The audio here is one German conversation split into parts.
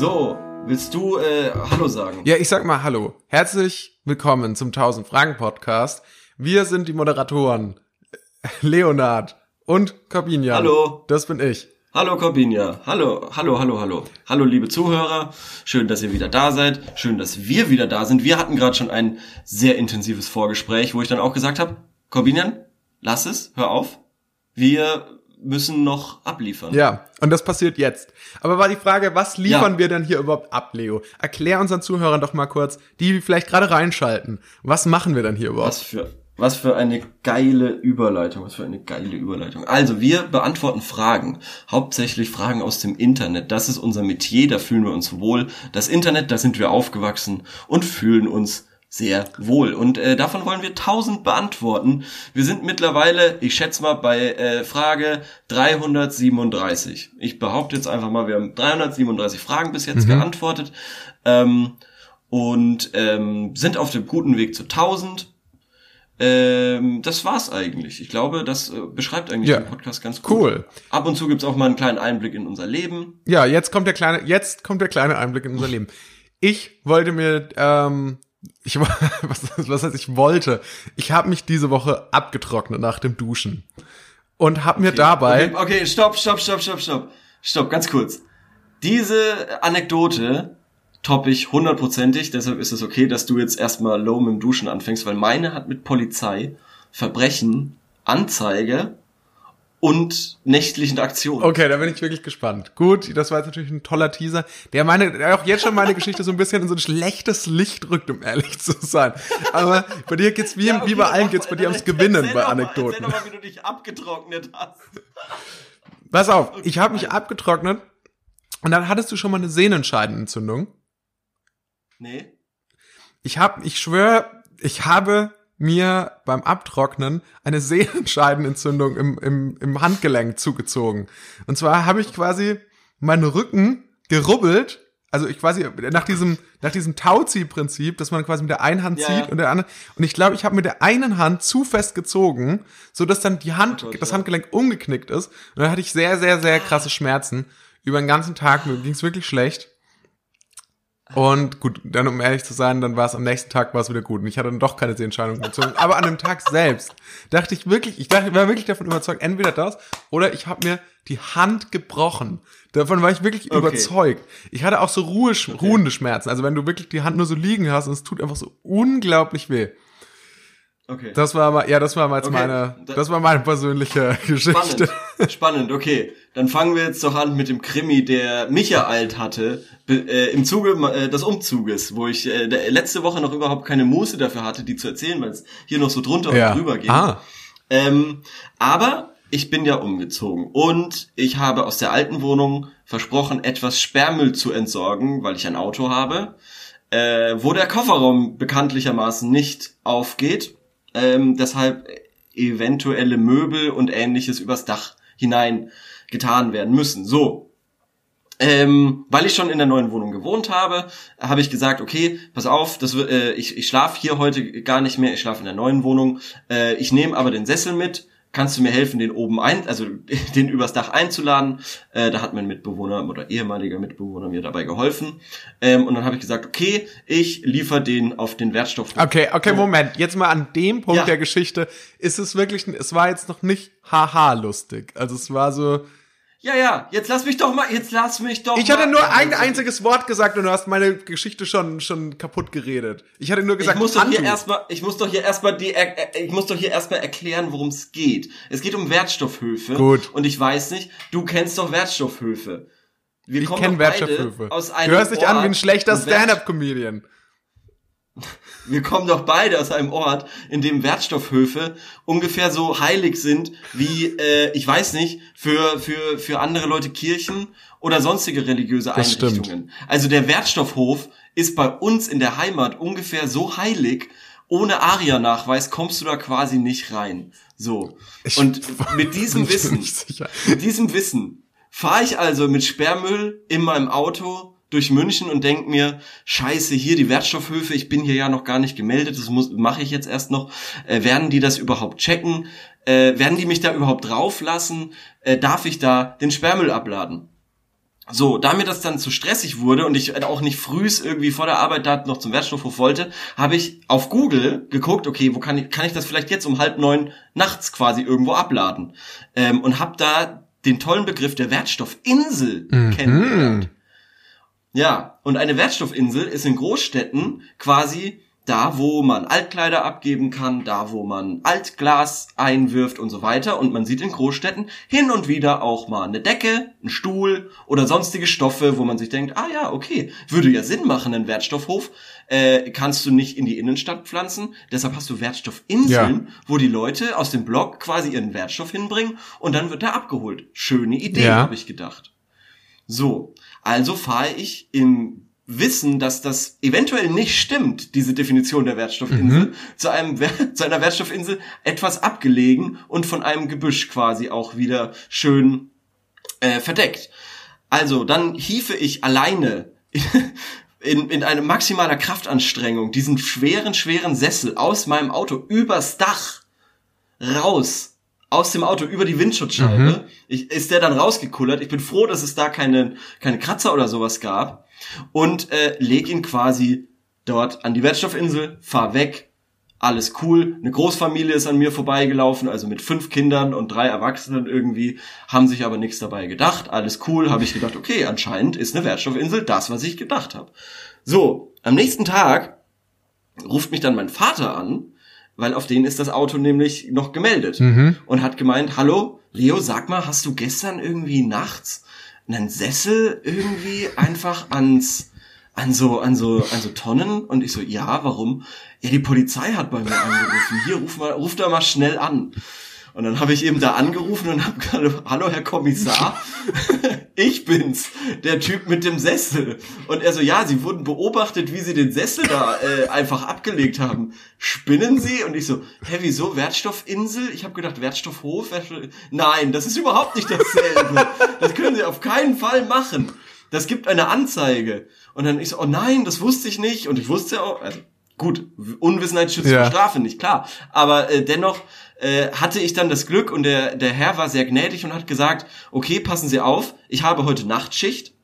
So, willst du äh, Hallo sagen? Ja, ich sag mal Hallo. Herzlich willkommen zum 1000 Fragen Podcast. Wir sind die Moderatoren Leonard und Corbinian. Hallo. Das bin ich. Hallo Corbinja. Hallo, hallo, hallo, hallo. Hallo liebe Zuhörer. Schön, dass ihr wieder da seid. Schön, dass wir wieder da sind. Wir hatten gerade schon ein sehr intensives Vorgespräch, wo ich dann auch gesagt habe, Corbinian, lass es, hör auf. Wir müssen noch abliefern. Ja, und das passiert jetzt. Aber war die Frage, was liefern Ja. wir denn hier überhaupt ab, Leo? Erklär unseren Zuhörern doch mal kurz, die vielleicht gerade reinschalten. Was machen wir denn hier überhaupt? Was für, was für eine geile Überleitung, was für eine geile Überleitung. Also, wir beantworten Fragen. Hauptsächlich Fragen aus dem Internet. Das ist unser Metier, da fühlen wir uns wohl. Das Internet, da sind wir aufgewachsen und fühlen uns sehr wohl. Und äh, davon wollen wir 1000 beantworten. Wir sind mittlerweile, ich schätze mal, bei äh, Frage 337. Ich behaupte jetzt einfach mal, wir haben 337 Fragen bis jetzt geantwortet. Ähm, und ähm, sind auf dem guten Weg zu 1000. Ähm, das war's eigentlich. Ich glaube, das äh, beschreibt eigentlich Ja. den Podcast ganz gut. Cool. Ab und zu gibt's auch mal einen kleinen Einblick in unser Leben. Ja, jetzt kommt der kleine, jetzt kommt der kleine Einblick in unser Leben. Ich wollte mir, ähm, ich was, was heißt ich wollte? Ich habe mich diese Woche abgetrocknet nach dem Duschen und habe mir dabei, Okay, okay, stopp, stopp, stopp, stopp, stopp. Stopp, ganz kurz. Diese Anekdote toppe ich hundertprozentig, deshalb ist es okay, dass du jetzt erstmal low mit dem Duschen anfängst, weil meine hat mit Polizei, Verbrechen, Anzeige und nächtlichen Aktionen. okay, da bin ich wirklich gespannt. Gut, das war jetzt natürlich ein toller Teaser, der meine, der auch jetzt schon meine Geschichte so ein bisschen in so ein schlechtes Licht rückt, um ehrlich zu sein. Aber bei dir geht's wie, Ja, okay, wie bei allen geht's mal, bei dir ums erzähl Gewinnen bei mal, Anekdoten. Erzähl doch mal, wie du dich abgetrocknet hast. Pass auf, ich habe mich abgetrocknet und dann hattest du schon mal eine Sehnenscheidenentzündung. Nee? Ich hab, ich schwöre, ich habe mir beim Abtrocknen eine Sehnenscheidenentzündung im, im, im Handgelenk zugezogen. Und zwar habe ich quasi meinen Rücken gerubbelt, also ich quasi nach diesem nach diesem Tauziehprinzip, dass man quasi mit der einen Hand Ja, zieht ja. und der anderen und ich glaube, ich habe mit der einen Hand zu fest gezogen, so dass dann die Hand Oh Gott, das ja. Handgelenk umgeknickt ist und dann hatte ich sehr sehr sehr krasse Schmerzen über den ganzen Tag, mir ging's wirklich schlecht. Und gut, dann um ehrlich zu sein, dann war es am nächsten Tag war es wieder gut. Und ich hatte dann doch keine Sehenscheidung gezogen. Aber an dem Tag selbst dachte ich wirklich, ich dachte, ich war wirklich davon überzeugt, entweder das oder ich habe mir die Hand gebrochen. Davon war ich wirklich Okay. überzeugt. Ich hatte auch so Ruhe, ruhende Schmerzen. Also wenn du wirklich die Hand nur so liegen hast und es tut einfach so unglaublich weh. Okay. Das war mal, ja, das war mal Okay, meine, da- das war meine persönliche Geschichte. Spannend. Spannend, okay. Dann fangen wir jetzt doch an mit dem Krimi, der mich ereilt hatte, äh, im Zuge äh, des Umzuges, wo ich äh, letzte Woche noch überhaupt keine Muße dafür hatte, die zu erzählen, weil es hier noch so drunter Ja. und drüber geht. Ah. Ähm, aber ich bin ja umgezogen und ich habe aus der alten Wohnung versprochen, etwas Sperrmüll zu entsorgen, weil ich ein Auto habe, äh, wo der Kofferraum bekanntlichermaßen nicht aufgeht. Ähm, deshalb eventuelle Möbel und ähnliches übers Dach hinein getan werden müssen. So, ähm, weil ich schon in der neuen Wohnung gewohnt habe, habe ich gesagt, okay, pass auf, das, äh, ich, ich schlafe hier heute gar nicht mehr, ich schlafe in der neuen Wohnung. Äh, ich nehme aber den Sessel mit. Kannst du mir helfen, den oben ein, also den übers Dach einzuladen? Äh, da hat mein Mitbewohner oder ehemaliger Mitbewohner mir dabei geholfen. Ähm, und dann habe ich gesagt, okay, ich liefere den auf den Wertstoff. Okay, okay. Moment. Jetzt mal an dem Punkt Ja. der Geschichte ist es wirklich, es war jetzt noch nicht haha lustig. Also es war so, Ja, ja, jetzt lass mich doch mal, jetzt lass mich doch ich mal. hatte nur ein einziges Wort gesagt und du hast meine Geschichte schon, schon kaputt geredet. Ich hatte nur Ich gesagt, muss doch hier erstmal, ich muss doch hier erstmal die, ich muss doch hier erstmal erklären, worum es geht. Es geht um Wertstoffhöfe. Gut. Und ich weiß nicht, du kennst doch Wertstoffhöfe. Wir ich kenne Wertstoffhöfe. Aus einem Du hörst dich an wie ein Ort, schlechter Stand-up-Comedian. Wir kommen doch beide aus einem Ort, in dem Wertstoffhöfe ungefähr so heilig sind wie, äh, ich weiß nicht, für, für, für andere Leute Kirchen oder sonstige religiöse Das stimmt. Einrichtungen. Also der Wertstoffhof ist bei uns in der Heimat ungefähr so heilig, ohne ARIA-Nachweis kommst du da quasi nicht rein. So. Und mit diesem Ich Wissen, mit diesem Wissen fahre ich also mit Sperrmüll in meinem Auto durch München und denk mir, scheiße, hier die Wertstoffhöfe, ich bin hier ja noch gar nicht gemeldet, das muss mache ich jetzt erst noch. Äh, werden die das überhaupt checken? Äh, werden die mich da überhaupt drauflassen? Äh, darf ich da den Sperrmüll abladen? So, da mir das dann zu stressig wurde und ich auch nicht frühs irgendwie vor der Arbeit da noch zum Wertstoffhof wollte, habe ich auf Google geguckt, okay, wo kann ich, kann ich das vielleicht jetzt um halb neun nachts quasi irgendwo abladen? Ähm, und habe da den tollen Begriff der Wertstoffinsel Mhm. kennengelernt. Ja, und eine Wertstoffinsel ist in Großstädten quasi da, wo man Altkleider abgeben kann, da, wo man Altglas einwirft und so weiter. Und man sieht in Großstädten hin und wieder auch mal eine Decke, einen Stuhl oder sonstige Stoffe, wo man sich denkt, ah ja, okay, würde ja Sinn machen, einen Wertstoffhof äh, kannst du nicht in die Innenstadt pflanzen. Deshalb hast du Wertstoffinseln, wo die Leute aus dem Block quasi ihren Wertstoff hinbringen und dann wird er abgeholt. Schöne Idee, Ja. habe ich gedacht. So, also fahre ich im Wissen, dass das eventuell nicht stimmt, diese Definition der Wertstoffinsel, zu, einem, zu einer Wertstoffinsel etwas abgelegen und von einem Gebüsch quasi auch wieder schön äh, verdeckt. Also, dann hiefe ich alleine in, in eine maximaler Kraftanstrengung diesen schweren, schweren Sessel aus meinem Auto übers Dach raus aus dem Auto über die Windschutzscheibe. Ich, ist der dann rausgekullert. Ich bin froh, dass es da keine, keine Kratzer oder sowas gab. Und äh, leg ihn quasi dort an die Wertstoffinsel, fahr weg. Alles cool. Eine Großfamilie ist an mir vorbeigelaufen, also mit fünf Kindern und drei Erwachsenen irgendwie, haben sich aber nichts dabei gedacht. Alles cool, habe ich gedacht, okay, anscheinend ist eine Wertstoffinsel das, was ich gedacht habe. So, am nächsten Tag ruft mich dann mein Vater an, weil auf den ist das Auto nämlich noch gemeldet und hat gemeint, hallo, Leo, sag mal, hast du gestern irgendwie nachts einen Sessel irgendwie einfach ans an so an so an so Tonnen? Und ich so ja warum? Ja die Polizei hat bei mir angerufen. Hier ruf mal ruf da mal schnell an und dann habe ich eben da angerufen und habe gesagt, hallo Herr Kommissar ich bin's der Typ mit dem Sessel. Und er so ja Sie wurden beobachtet wie Sie den Sessel da äh, einfach abgelegt haben. Spinnen Sie? Und ich so hä wieso? Wertstoffinsel? Ich habe gedacht Wertstoffhof? Wertstoff nein das ist überhaupt nicht dasselbe. Das können Sie auf keinen Fall machen. Das gibt eine Anzeige. Und dann ich so, oh nein, das wusste ich nicht. Und ich wusste ja auch, also gut, Unwissenheit schützt Ja. vor Strafe nicht, klar. Aber äh, dennoch äh, hatte ich dann das Glück und der, der Herr war sehr gnädig und hat gesagt, okay, passen Sie auf, ich habe heute Nachtschicht.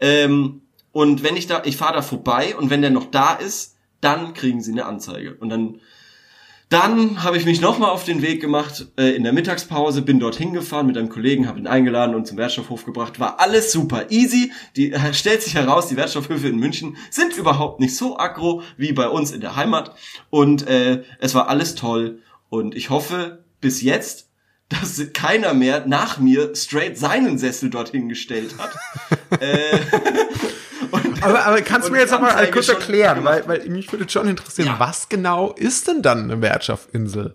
Ähm, und wenn ich da, ich fahre da vorbei und wenn der noch da ist, dann kriegen Sie eine Anzeige. Und dann dann habe ich mich nochmal auf den Weg gemacht äh, in der Mittagspause, bin dorthin gefahren mit einem Kollegen, habe ihn eingeladen und zum Wertstoffhof gebracht. War alles super easy. Die äh, stellt sich heraus, die Wertstoffhöfe in München sind überhaupt nicht so aggro wie bei uns in der Heimat. Und äh, es war alles toll. Und ich hoffe bis jetzt, dass keiner mehr nach mir straight seinen Sessel dorthin gestellt hat. äh, Aber, aber kannst du mir jetzt die noch mal Anzeige kurz erklären, gemacht. weil, weil mich würde schon interessieren, Ja. was genau ist denn dann eine Wertstoffinsel?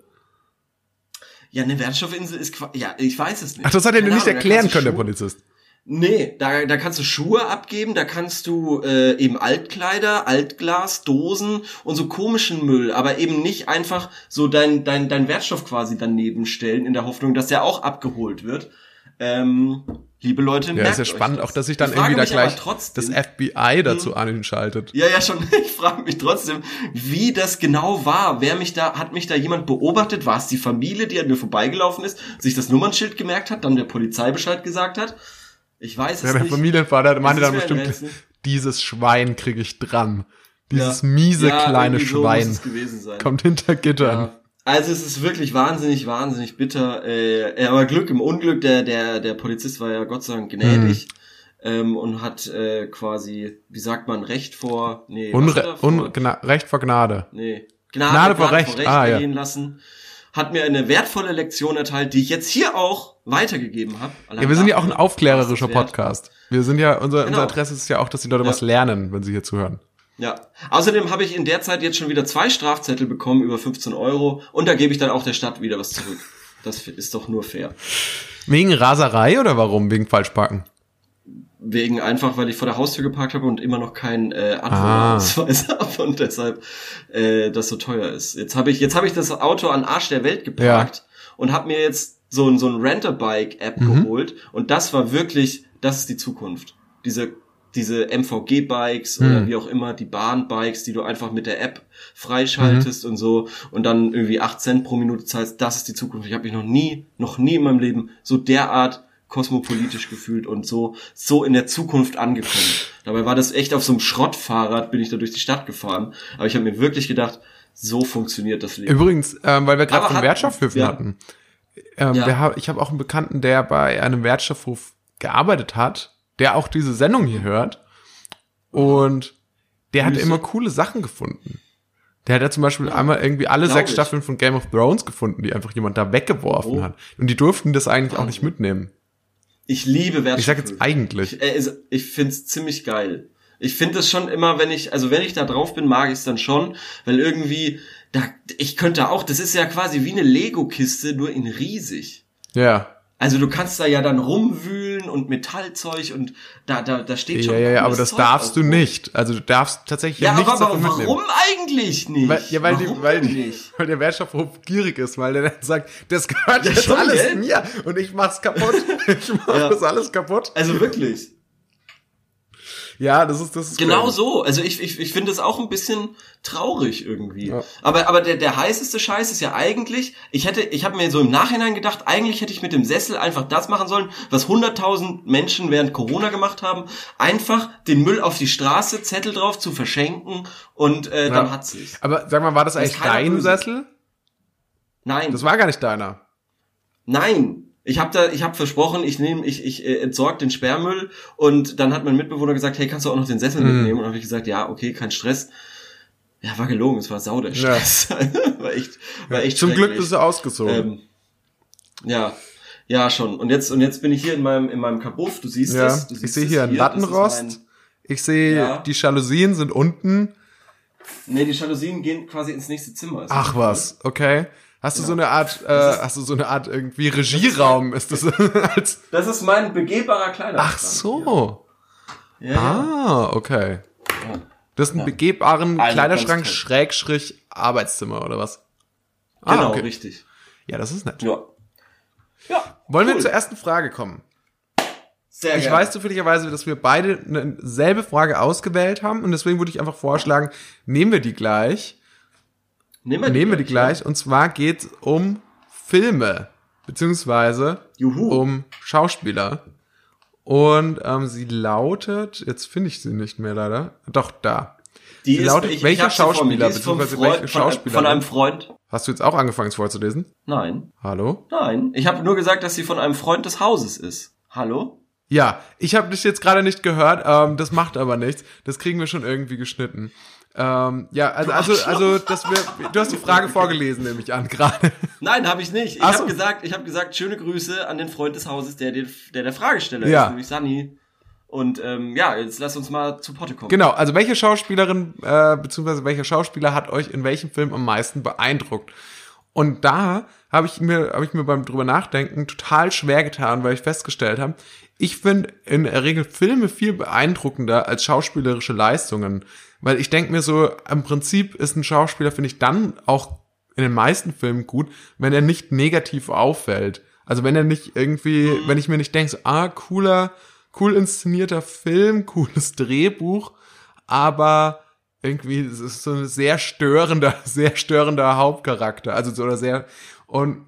Ja, eine Wertstoffinsel ist ja, ich weiß es nicht. Ach, das hat er dir nicht Ahnung, erklären können, der Schuhe- Polizist. Nee, da, da kannst du Schuhe abgeben, da kannst du äh, eben Altkleider, Altglas, Dosen und so komischen Müll, aber eben nicht einfach so dein, dein, dein Wertstoff quasi daneben stellen, in der Hoffnung, dass der auch abgeholt wird. Ähm, liebe Leute, Ja, ist ja spannend, das. auch dass sich dann irgendwie da gleich das FBI dazu anschaltet. ja, ja, schon. Ich frage mich trotzdem, wie das genau war. Wer mich da, hat mich da jemand beobachtet? War es die Familie, die an mir vorbeigelaufen ist, sich das Nummernschild gemerkt hat, dann der Polizei Bescheid gesagt hat? Ich weiß es Ja, der nicht. Familienvater meinte dann bestimmt, Rätsel. dieses Schwein kriege ich dran. Dieses Ja. miese Ja, kleine so Schwein sein. kommt hinter Gittern. Also es ist wirklich wahnsinnig, wahnsinnig bitter. Äh, aber Glück im Unglück, der, der, der Polizist war ja Gott sei Dank gnädig Hm. ähm, und hat äh, quasi, wie sagt man, Recht vor, nee, Unre vor? un Recht vor Gnade. nee, Gnade, Gnade vor Recht. Ah, ja. lassen. Hat mir eine wertvolle Lektion erteilt, die ich jetzt hier auch weitergegeben habe. Ja, wir sind ja auch ein aufklärerischer Podcast. Wir sind ja, unser, Genau. unser Adresse ist ja auch, dass die Leute Ja. was lernen, wenn sie hier zuhören. Ja. Außerdem habe ich in der Zeit jetzt schon wieder zwei Strafzettel bekommen über 15 Euro und da gebe ich dann auch der Stadt wieder was zurück. Das ist doch nur fair. Wegen Raserei oder warum? Wegen Falschparken? Wegen einfach, weil ich vor der Haustür geparkt habe und immer noch keinen äh, Ah. Anwohnerausweis habe und deshalb äh, das so teuer ist. Jetzt habe ich, jetzt habe ich das Auto an Arsch der Welt geparkt und habe mir jetzt so ein so ein Renter-Bike-App Mhm. geholt und das war wirklich, das ist die Zukunft. Diese diese MVG-Bikes Mhm. oder wie auch immer, die Bahn-Bikes, die du einfach mit der App freischaltest Mhm. und so und dann irgendwie 8 Cent pro Minute zahlst, das ist die Zukunft. Ich habe mich noch nie, noch nie in meinem Leben so derart kosmopolitisch gefühlt und so, so in der Zukunft angekommen. Dabei war das echt auf so einem Schrottfahrrad, bin ich da durch die Stadt gefahren. Aber ich habe mir wirklich gedacht, so funktioniert das Leben. Übrigens, ähm, weil wir gerade von hat- Wertstoffhöfen ja. hatten. Ähm, Ja. wir ich habe auch einen Bekannten, der bei einem Wertstoffhof gearbeitet hat, der auch diese Sendung hier hört. Und der hat immer coole Sachen gefunden. Der hat ja zum Beispiel einmal irgendwie alle sechs ich. Staffeln von Game of Thrones gefunden, die einfach jemand da weggeworfen Oh. hat. Und die durften das eigentlich auch nicht mitnehmen. Ich liebe Wertstoffhöfe. Ich sag jetzt eigentlich. Ich, äh, ich find's ziemlich geil. Ich find das schon immer, wenn ich, also wenn ich da drauf bin, mag ich's dann schon, weil irgendwie, da, ich könnte auch, das ist ja quasi wie eine Lego-Kiste, nur in riesig. Ja. Also du kannst da ja dann rumwühlen und Metallzeug und da, da, da steht schon. Ja, ja, ja, aber das Zeug darfst du nicht. Also du darfst tatsächlich Ja, nichts aber, aber davon mitnehmen. warum eigentlich nicht? Weil, ja, weil, die, warum weil, denn die, weil der Wertstoffhof gierig ist, weil der dann sagt, das gehört Ja, jetzt schon, alles gell? mir und ich mach's kaputt. Ich mach Ja. das alles kaputt. Also wirklich. Ja, das ist, das ist Genau crazy. so. Also ich, ich, ich finde es auch ein bisschen traurig irgendwie. Ja. Aber, aber der, der heißeste Scheiß ist ja eigentlich, ich hätte, ich habe mir so im Nachhinein gedacht, eigentlich hätte ich mit dem Sessel einfach das machen sollen, was 100.000 Menschen während Corona gemacht haben. Einfach den Müll auf die Straße, Zettel drauf zu verschenken und äh, dann Ja. hat sich's. Aber sag mal, war das eigentlich dein. Sessel? Nein, Das war gar nicht deiner. nein. Ich habe da, ich habe versprochen, ich nehme, ich, ich äh, entsorg den Sperrmüll und dann hat mein Mitbewohner gesagt, hey, kannst du auch noch den Sessel Mhm. mitnehmen? Und dann habe ich gesagt, ja, okay, kein Stress. Ja, war gelogen, es war sau der Ja. Stress. war echt, war echt Zum Glück bist du ausgezogen. ähm, Ja, ja schon. Und jetzt und jetzt bin ich hier in meinem in meinem Kabuff. Du siehst ja, es. Du ich siehst sehe es hier einen Das Lattenrost. Ich sehe, Ja. die Jalousien sind unten. Nee, die Jalousien gehen quasi ins nächste Zimmer. Ach das was, okay. Hast du Ja. so eine Art, äh, hast du so eine Art irgendwie Regieraum? Ist das als, Das ist mein begehbarer Kleiderschrank. ach so. Ja. Ah, okay. Das ist ein Ja. begehbaren Also Kleiderschrank. Schrägstrich Arbeitszimmer oder was? Ah, Genau, okay. richtig. Ja, das ist nett. Ja. Ja. Wollen wir cool. zur ersten Frage kommen? Sehr Ich gerne. weiß zufälligerweise, dass wir beide eine selbe Frage ausgewählt haben und deswegen würde ich einfach vorschlagen, nehmen wir die gleich. Nehmen wir die, Nehmen wir die gleich, gleich. Und zwar geht es um Filme, beziehungsweise Juhu. um Schauspieler. Und ähm, sie lautet, jetzt finde ich sie nicht mehr leider. Doch, da. Die sie lautet, welcher hab sie vor mir. Schauspieler, ist beziehungsweise Freund, welche von, Schauspielerin? von einem Freund. Hast du jetzt auch angefangen, es vorzulesen? Nein. Hallo? Nein. Ich habe nur gesagt, dass sie von einem Freund des Hauses ist. Hallo? Ja, ich habe dich jetzt gerade nicht gehört, ähm, das macht aber nichts. Das kriegen wir schon irgendwie geschnitten. Ähm, ja, also, also, also, dass wir, du hast die Frage vorgelesen, nehme ich an, gerade. Nein, habe ich nicht. Ich so. habe gesagt, ich habe gesagt, schöne Grüße an den Freund des Hauses, der der, der, der Fragesteller Ja. ist, nämlich Sunny. Und ähm, ja, jetzt lass uns mal zu Potte kommen. Genau, also welche Schauspielerin, äh, beziehungsweise welcher Schauspieler hat euch in welchem Film am meisten beeindruckt? Und da habe ich mir, habe ich mir beim drüber nachdenken total schwer getan, weil ich festgestellt habe, ich finde in der Regel Filme viel beeindruckender als schauspielerische Leistungen. Weil ich denke mir so, im Prinzip ist ein Schauspieler, finde ich, dann auch in den meisten Filmen gut, wenn er nicht negativ auffällt. Also wenn er nicht irgendwie, wenn ich mir nicht denke, so, ah, cooler, cool inszenierter Film, cooles Drehbuch, aber irgendwie es ist so ein sehr störender, sehr störender Hauptcharakter. Also so oder sehr und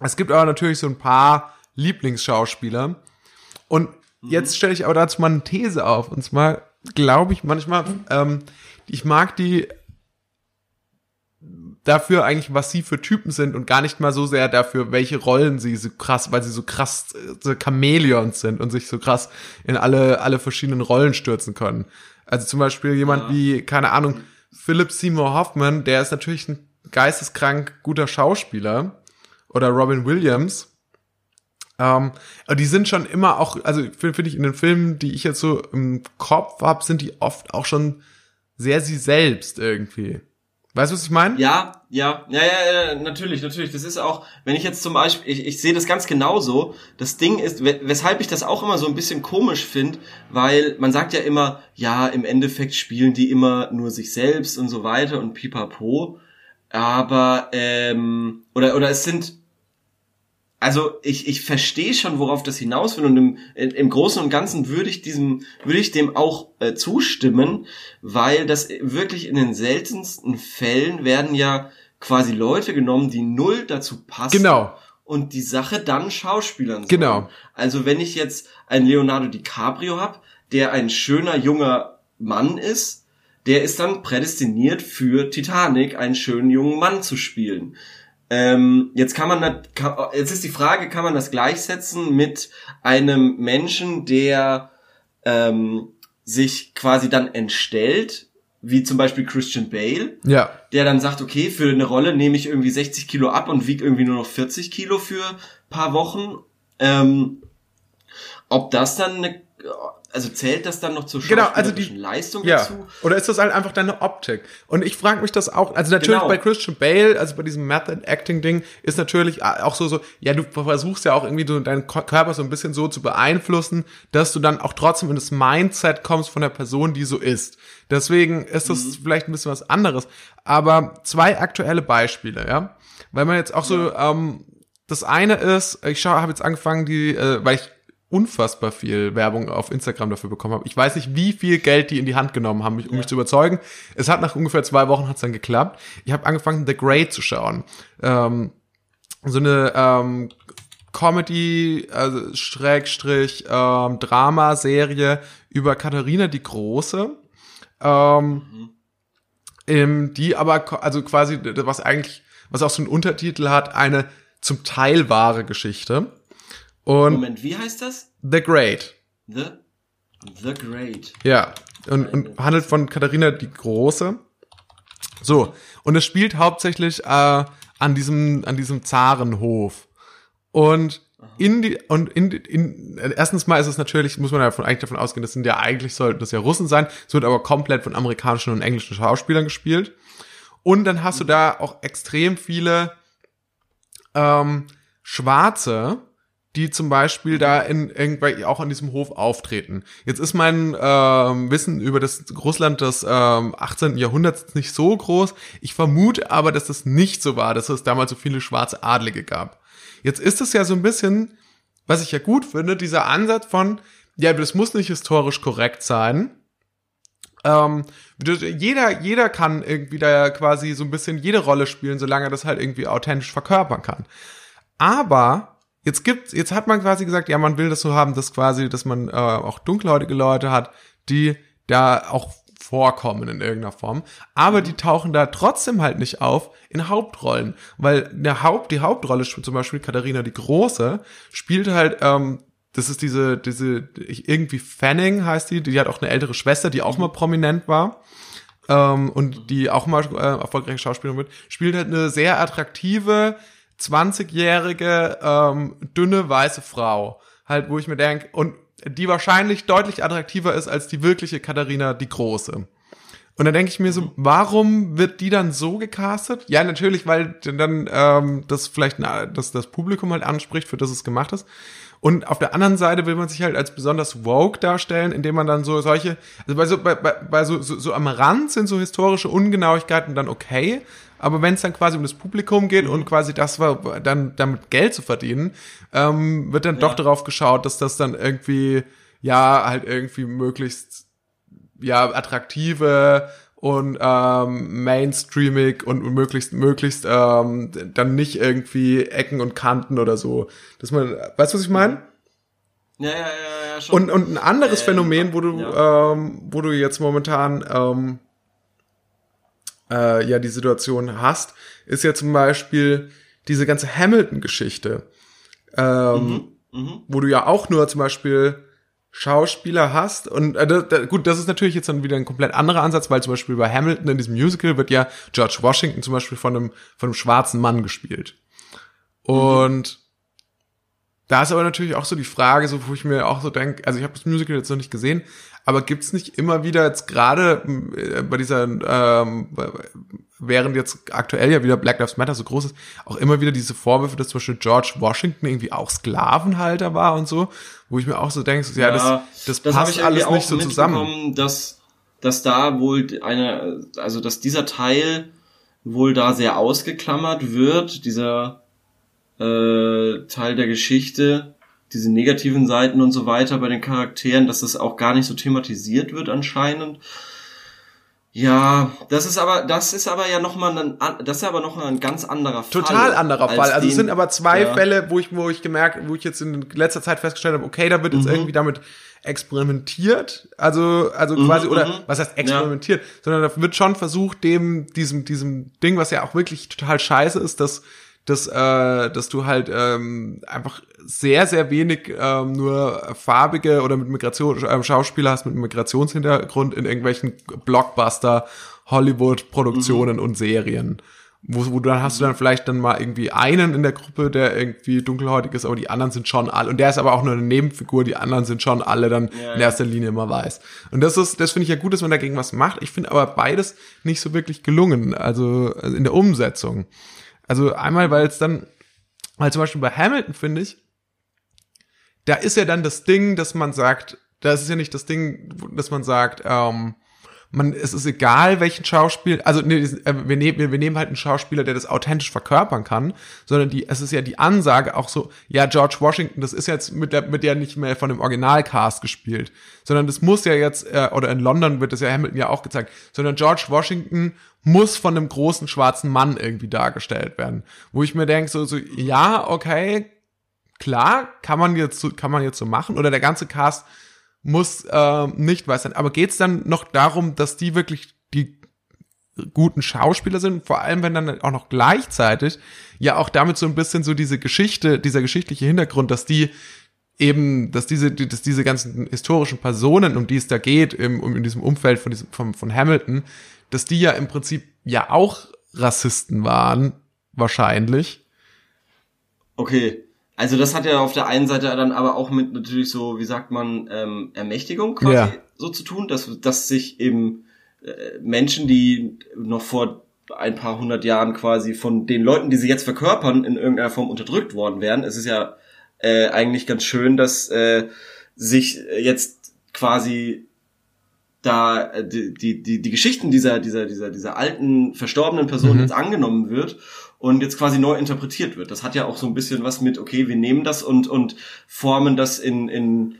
es gibt aber natürlich so ein paar Lieblingsschauspieler. Und jetzt stelle ich aber dazu mal eine These auf. Und zwar glaube ich manchmal, ähm, ich mag die dafür eigentlich, was sie für Typen sind und gar nicht mal so sehr dafür, welche Rollen sie so krass, weil sie so krass so Chamäleons sind und sich so krass in alle, alle verschiedenen Rollen stürzen können. Also zum Beispiel jemand Ja. wie, keine Ahnung, Philip Seymour Hoffman, der ist natürlich ein geisteskrank guter Schauspieler. Oder Robin Williams. Ähm, aber die sind schon immer auch, also finde find ich in den Filmen, die ich jetzt so im Kopf habe, sind die oft auch schon sehr sie selbst irgendwie. Weißt du, was ich meine? Ja, ja, ja, ja, natürlich, natürlich. Das ist auch, wenn ich jetzt zum Beispiel, ich, ich sehe das ganz genauso. Das Ding ist, we- weshalb ich das auch immer so ein bisschen komisch finde, weil man sagt ja immer, ja, im Endeffekt spielen die immer nur sich selbst und so weiter und pipapo. Aber, ähm, oder, oder es sind, also ich, ich verstehe schon, worauf das hinaus will und im, im Großen und Ganzen würde ich diesem, würde ich dem auch äh, zustimmen, weil das wirklich in den seltensten Fällen werden ja quasi Leute genommen, die null dazu passen. Genau. und die Sache dann Schauspielern. Genau. Also wenn ich jetzt einen Leonardo DiCaprio hab, der ein schöner junger Mann ist, der ist dann prädestiniert für Titanic, einen schönen jungen Mann zu spielen. Ähm, jetzt kann man, jetzt ist die Frage, kann man das gleichsetzen mit einem Menschen, der ähm, sich quasi dann entstellt, wie zum Beispiel Christian Bale, Ja. der dann sagt, okay, für eine Rolle nehme ich irgendwie 60 Kilo ab und wiege irgendwie nur noch 40 Kilo für paar Wochen. Ähm, ob das dann eine, also zählt das dann noch zur Genau, also die- Leistung Ja. dazu? Oder ist das halt einfach deine Optik? Und ich frage mich das auch, also natürlich Genau. bei Christian Bale, also bei diesem Method Acting Ding, ist natürlich auch so, so, ja, du versuchst ja auch irgendwie so deinen Körper so ein bisschen so zu beeinflussen, dass du dann auch trotzdem in das Mindset kommst von der Person, die so ist. Deswegen ist das Mhm. vielleicht ein bisschen was anderes. Aber zwei aktuelle Beispiele, ja. Weil man jetzt auch so, ähm, das eine ist, ich habe jetzt angefangen, die, äh, weil ich unfassbar viel Werbung auf Instagram dafür bekommen habe. Ich weiß nicht, wie viel Geld die in die Hand genommen haben, mich- um mich zu überzeugen. Es hat nach ungefähr zwei Wochen hat's dann geklappt. Ich habe angefangen, The Great zu schauen. Ähm, so eine ähm, Comedy, also Schrägstrich, ähm, Drama-Serie über Katharina die Große. Ähm, ähm, die aber, also quasi, was eigentlich, was auch so einen Untertitel hat, eine zum Teil wahre Geschichte. Und Moment, wie heißt das? The Great. The, The Great. Ja, und, und handelt von Katharina die Große. So, und es spielt hauptsächlich äh, an diesem an diesem Zarenhof. Und in die und in, in erstens mal ist es natürlich muss man davon eigentlich davon ausgehen, das sind ja eigentlich sollten das ja Russen sein. Es wird aber komplett von amerikanischen und englischen Schauspielern gespielt. Und dann hast du da auch extrem viele ähm, Schwarze, die zum Beispiel da in irgendwelche auch an diesem Hof auftreten. Jetzt ist mein ähm, Wissen über das Russland des ähm, 18. Jahrhunderts nicht so groß. Ich vermute aber, dass das nicht so war, dass es damals so viele schwarze Adlige gab. Jetzt ist es ja so ein bisschen, was ich ja gut finde, dieser Ansatz von, ja, das muss nicht historisch korrekt sein. Ähm, jeder, jeder kann irgendwie da quasi so ein bisschen jede Rolle spielen, solange er das halt irgendwie authentisch verkörpern kann. Aber jetzt gibt, jetzt hat man quasi gesagt, ja, man will das so haben, dass quasi, dass man äh, auch dunkelhäutige Leute hat, die da auch vorkommen in irgendeiner Form, aber die tauchen da trotzdem halt nicht auf in Hauptrollen, weil der Haupt, die Hauptrolle, zum Beispiel Katharina die Große, spielt halt, ähm, das ist diese, diese, irgendwie Fanning heißt die, die hat auch eine ältere Schwester, die auch mal prominent war ähm, und die auch mal äh, erfolgreiche Schauspielerin wird, spielt halt eine sehr attraktive, 20-jährige, ähm, dünne, weiße Frau. Halt, wo ich mir denke, und die wahrscheinlich deutlich attraktiver ist als die wirkliche Katharina die Große. Und dann denke ich mir so, warum wird die dann so gecastet? Ja, natürlich, weil dann ähm, das vielleicht na, das, das Publikum halt anspricht, für das es gemacht ist. Und auf der anderen Seite will man sich halt als besonders woke darstellen, indem man dann so solche, also bei so, bei, bei, bei so, so, so am Rand sind so historische Ungenauigkeiten dann okay, aber wenn es dann quasi um das Publikum geht und quasi das war, dann damit Geld zu verdienen, ähm, wird dann doch darauf geschaut, dass das dann irgendwie, ja, halt irgendwie möglichst ja attraktive und ähm, mainstreamig und möglichst möglichst ähm, dann nicht irgendwie Ecken und Kanten oder so, dass man, weißt du was ich meine? Ja, ja, ja, ja, schon. Und und ein anderes Ähm, Phänomen, wo du ja. ähm, wo du jetzt momentan ähm, äh, ja die Situation hast, ist ja zum Beispiel diese ganze Hamilton-Geschichte, ähm, mhm. wo du ja auch nur zum Beispiel Schauspieler hast und äh, da, da, gut, das ist natürlich jetzt dann wieder ein komplett anderer Ansatz, weil zum Beispiel bei Hamilton in diesem Musical wird ja George Washington zum Beispiel von einem von einem schwarzen Mann gespielt. Und da ist aber natürlich auch so die Frage, so wo ich mir auch so denke, also ich habe das Musical jetzt noch nicht gesehen, aber gibt's nicht immer wieder jetzt gerade äh, bei dieser, ähm, während jetzt aktuell ja wieder Black Lives Matter so groß ist, auch immer wieder diese Vorwürfe, dass zum Beispiel George Washington irgendwie auch Sklavenhalter war und so, wo ich mir auch so denke, so, ja, das, das, das hab passt alles nicht so zusammen. Dass, dass da wohl eine, also dass dieser Teil wohl da sehr ausgeklammert wird, dieser äh, Teil der Geschichte, diese negativen Seiten und so weiter bei den Charakteren, dass das auch gar nicht so thematisiert wird anscheinend. Ja, das ist aber, das ist aber ja nochmal ein, das ist aber noch ein ganz anderer Fall. Total anderer Fall. Also es sind aber zwei ja. Fälle, wo ich, wo ich gemerkt, wo ich jetzt in letzter Zeit festgestellt habe, okay, da wird jetzt mhm. irgendwie damit experimentiert, also also mhm, quasi oder mhm. was heißt experimentiert, ja. sondern da wird schon versucht, dem diesem diesem Ding, was ja auch wirklich total scheiße ist, dass dass äh, dass du halt ähm, einfach sehr sehr wenig ähm, nur farbige oder mit Migration äh, Schauspieler hast mit Migrationshintergrund in irgendwelchen Blockbuster Hollywood Produktionen mhm. und Serien wo, wo dann hast du dann vielleicht dann mal irgendwie einen in der Gruppe, der irgendwie dunkelhäutig ist, aber die anderen sind schon alle, und der ist aber auch nur eine Nebenfigur, die anderen sind schon alle dann ja, in erster Linie immer weiß. Und das ist, das finde ich ja gut, dass man dagegen was macht. Ich finde aber beides nicht so wirklich gelungen, also in der Umsetzung. Also einmal, weil es dann, weil zum Beispiel bei Hamilton finde ich, da ist ja dann das Ding, dass man sagt, das ist ja nicht das Ding, dass man sagt, ähm, man, es ist egal, welchen Schauspiel, also nee, äh, wir, nehmen, wir, nehmen halt einen Schauspieler, der das authentisch verkörpern kann, sondern die, es ist ja die Ansage auch so, ja, George Washington, das ist jetzt mit der, mit der nicht mehr von dem Originalcast gespielt, sondern das muss ja jetzt, äh, oder in London wird das ja Hamilton ja auch gezeigt, sondern George Washington muss von einem großen schwarzen Mann irgendwie dargestellt werden. Wo ich mir denke, so, so, ja, okay, klar, kann man jetzt, kann man jetzt so machen, oder der ganze Cast muss äh, nicht weiß sein. Aber geht es dann noch darum, dass die wirklich die guten Schauspieler sind, vor allem wenn dann auch noch gleichzeitig ja auch damit so ein bisschen so diese Geschichte, dieser geschichtliche Hintergrund, dass die eben, dass diese, dass diese ganzen historischen Personen, um die es da geht, im, um in diesem Umfeld von diesem, von, von Hamilton, dass die ja im Prinzip ja auch Rassisten waren, wahrscheinlich. Okay, also das hat ja auf der einen Seite dann aber auch mit natürlich so, wie sagt man, ähm, Ermächtigung quasi ja. so zu tun, dass, dass sich eben äh, Menschen, die noch vor ein paar hundert Jahren quasi von den Leuten, die sie jetzt verkörpern, in irgendeiner Form unterdrückt worden wären. Es ist ja äh, eigentlich ganz schön, dass äh, sich jetzt quasi da äh, die, die, die, die Geschichten dieser, dieser, dieser, dieser alten, verstorbenen Person mhm. jetzt angenommen wird und jetzt quasi neu interpretiert wird. Das hat ja auch so ein bisschen was mit, okay, wir nehmen das und, und formen das in, in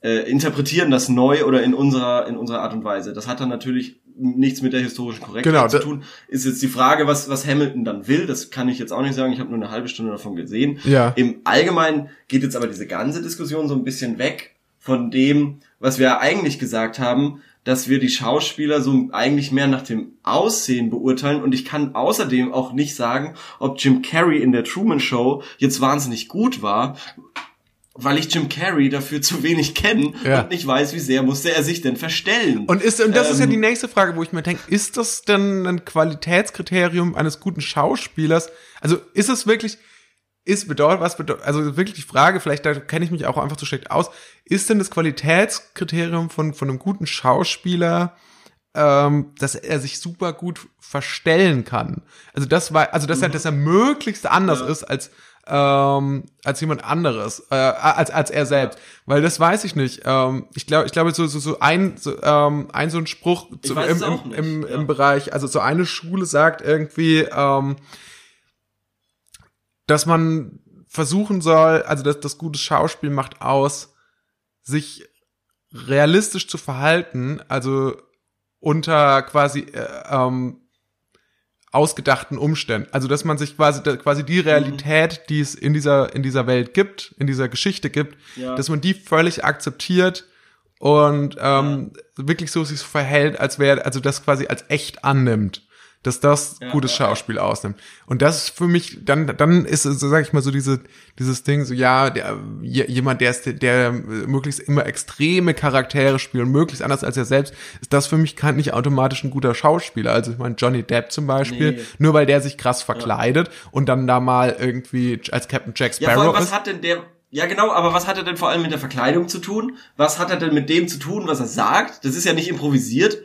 äh, interpretieren das neu oder in unserer, in unserer Art und Weise. Das hat dann natürlich nichts mit der historischen Korrektheit genau, zu tun. Ist jetzt die Frage, was, was Hamilton dann will, das kann ich jetzt auch nicht sagen. Ich habe nur eine halbe Stunde davon gesehen. Ja. Im Allgemeinen geht jetzt aber diese ganze Diskussion so ein bisschen weg von dem, was wir eigentlich gesagt haben, dass wir die Schauspieler so eigentlich mehr nach dem Aussehen beurteilen und ich kann außerdem auch nicht sagen, ob Jim Carrey in der Truman Show jetzt wahnsinnig gut war, weil ich Jim Carrey dafür zu wenig kenne ja. und nicht weiß, wie sehr musste er sich denn verstellen. Und ist und das ähm, ist ja ähm, die nächste Frage, wo ich mir denke, ist das denn ein Qualitätskriterium eines guten Schauspielers? Also ist es wirklich ist bedeutet, was bedeutet, also wirklich die Frage, vielleicht da kenne ich mich auch einfach zu schlecht aus, ist denn das Qualitätskriterium von, von einem guten Schauspieler, ähm, dass er sich super gut verstellen kann? Also das war, also dass er, dass er möglichst anders ja. ist als, ähm, als jemand anderes, äh, als, als er selbst. Weil das weiß ich nicht. Ähm, ich glaube, ich glaube, so, so, so ein, so, ähm, ein so ein Spruch zu, im, im, im, ja. im Bereich, also so eine Schule sagt irgendwie, ähm, dass man versuchen soll, also dass das gute Schauspiel macht aus, sich realistisch zu verhalten, also unter quasi äh, ähm, ausgedachten Umständen. Also dass man sich quasi quasi die Realität, die es in dieser in dieser Welt gibt, in dieser Geschichte gibt, ja. dass man die völlig akzeptiert und ähm, ja. wirklich so sich so verhält, als wäre also das quasi als echt annimmt dass das ja, gutes Schauspiel ja. ausnimmt. Und das ist für mich, dann, dann ist, so sag ich mal, so diese, dieses Ding, so ja, der, jemand, der ist, der möglichst immer extreme Charaktere spielt und möglichst anders als er selbst, ist das für mich kein, nicht automatisch ein guter Schauspieler. Also ich meine, Johnny Depp zum Beispiel, nee. nur weil der sich krass verkleidet ja. und dann da mal irgendwie als Captain Jack Sparrow ja, vor allem, was hat denn der, ja, genau, aber was hat er denn vor allem mit der Verkleidung zu tun? Was hat er denn mit dem zu tun, was er sagt? Das ist ja nicht improvisiert,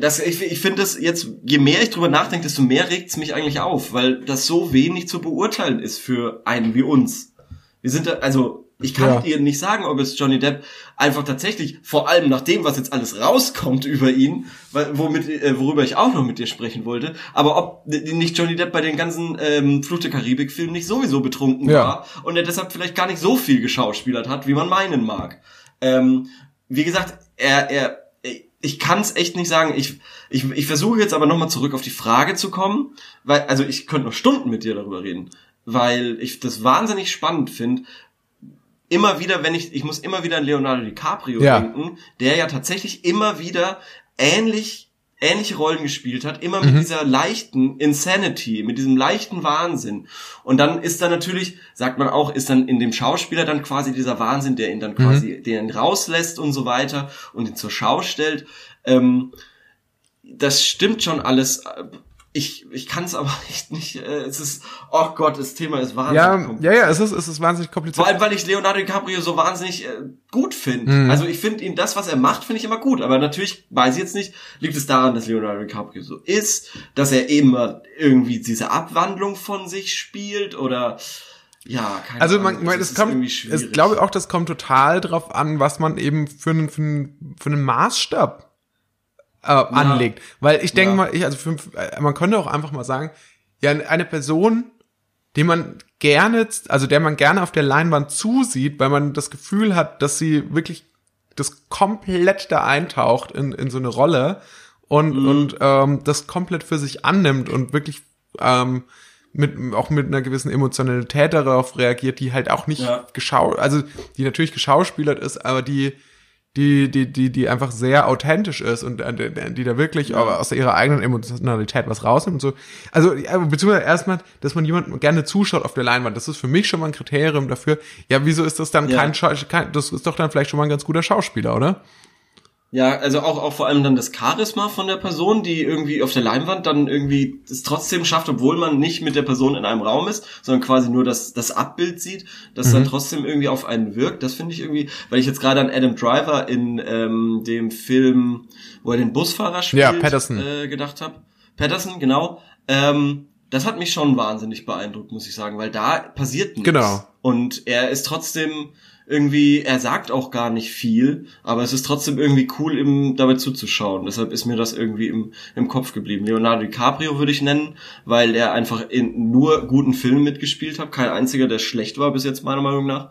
das, ich, ich finde das jetzt, je mehr ich drüber nachdenke, desto mehr regt es mich eigentlich auf, weil das so wenig zu beurteilen ist für einen wie uns. Wir sind da, also ich kann ja. dir nicht sagen, ob es Johnny Depp einfach tatsächlich, vor allem nach dem, was jetzt alles rauskommt über ihn, womit, äh, worüber ich auch noch mit dir sprechen wollte, aber ob nicht Johnny Depp bei den ganzen ähm, Fluch der Karibik-Filmen nicht sowieso betrunken ja. war und er deshalb vielleicht gar nicht so viel geschauspielert hat, wie man meinen mag. Ähm, wie gesagt, er, er ich kann es echt nicht sagen. Ich, ich, ich versuche jetzt aber nochmal zurück auf die Frage zu kommen, weil, also ich könnte noch Stunden mit dir darüber reden, weil ich das wahnsinnig spannend finde. Immer wieder, wenn ich, ich muss immer wieder an Leonardo DiCaprio Ja. denken, der ja tatsächlich immer wieder ähnlich ähnliche Rollen gespielt hat, immer mit dieser leichten Insanity, mit diesem leichten Wahnsinn. Und dann ist da natürlich, sagt man auch, ist dann in dem Schauspieler dann quasi dieser Wahnsinn, der ihn dann quasi, der ihn rauslässt und so weiter und ihn zur Schau stellt. Ähm, das stimmt schon alles. Ich, ich kann es aber echt nicht. Äh, es ist, oh Gott, das Thema ist wahnsinnig Ja, kompliziert. ja, ja, es ist, es ist wahnsinnig kompliziert. Vor allem, weil ich Leonardo DiCaprio so wahnsinnig äh, gut finde. Mhm. Also ich finde ihn, das, was er macht, finde ich immer gut. Aber natürlich weiß ich jetzt nicht, liegt es daran, dass Leonardo DiCaprio so ist, dass er immer irgendwie diese Abwandlung von sich spielt oder ja, keine Also Ahnung. man, man es es ist kommt, schwierig. glaube ich auch, das kommt total drauf an, was man eben für einen, für einen, für einen Maßstab äh, anlegt. Weil ich denke Ja. mal, ich, also für, äh, man könnte auch einfach mal sagen, ja, eine Person, die man gerne, also der man gerne auf der Leinwand zusieht, weil man das Gefühl hat, dass sie wirklich das komplett da eintaucht in, in so eine Rolle und, Mhm. und ähm, das komplett für sich annimmt und wirklich ähm, mit, auch mit einer gewissen Emotionalität darauf reagiert, die halt auch nicht Ja. geschau, also die natürlich geschauspielert ist, aber die die, die, die, die einfach sehr authentisch ist und äh, die da wirklich aus ihrer eigenen Emotionalität was rausnimmt und so. Also, beziehungsweise erstmal, dass man jemandem gerne zuschaut auf der Leinwand, das ist für mich schon mal ein Kriterium dafür. Ja, wieso ist das dann Ja. kein, kein, das ist doch dann vielleicht schon mal ein ganz guter Schauspieler, oder? Ja, also auch, auch vor allem dann das Charisma von der Person, die irgendwie auf der Leinwand dann irgendwie es trotzdem schafft, obwohl man nicht mit der Person in einem Raum ist, sondern quasi nur das, das Abbild sieht, das dann trotzdem irgendwie auf einen wirkt. Das finde ich irgendwie, weil ich jetzt gerade an Adam Driver in ähm, dem Film, wo er den Busfahrer spielt, Ja, Patterson. Äh, gedacht habe. Patterson, genau. Ähm, das hat mich schon wahnsinnig beeindruckt, muss ich sagen, weil da passiert nichts. Genau. Und er ist trotzdem irgendwie, er sagt auch gar nicht viel, aber es ist trotzdem irgendwie cool, ihm dabei zuzuschauen. Deshalb ist mir das irgendwie im, im Kopf geblieben. Leonardo DiCaprio würde ich nennen, weil er einfach in nur guten Filmen mitgespielt hat. Kein einziger, der schlecht war bis jetzt, meiner Meinung nach.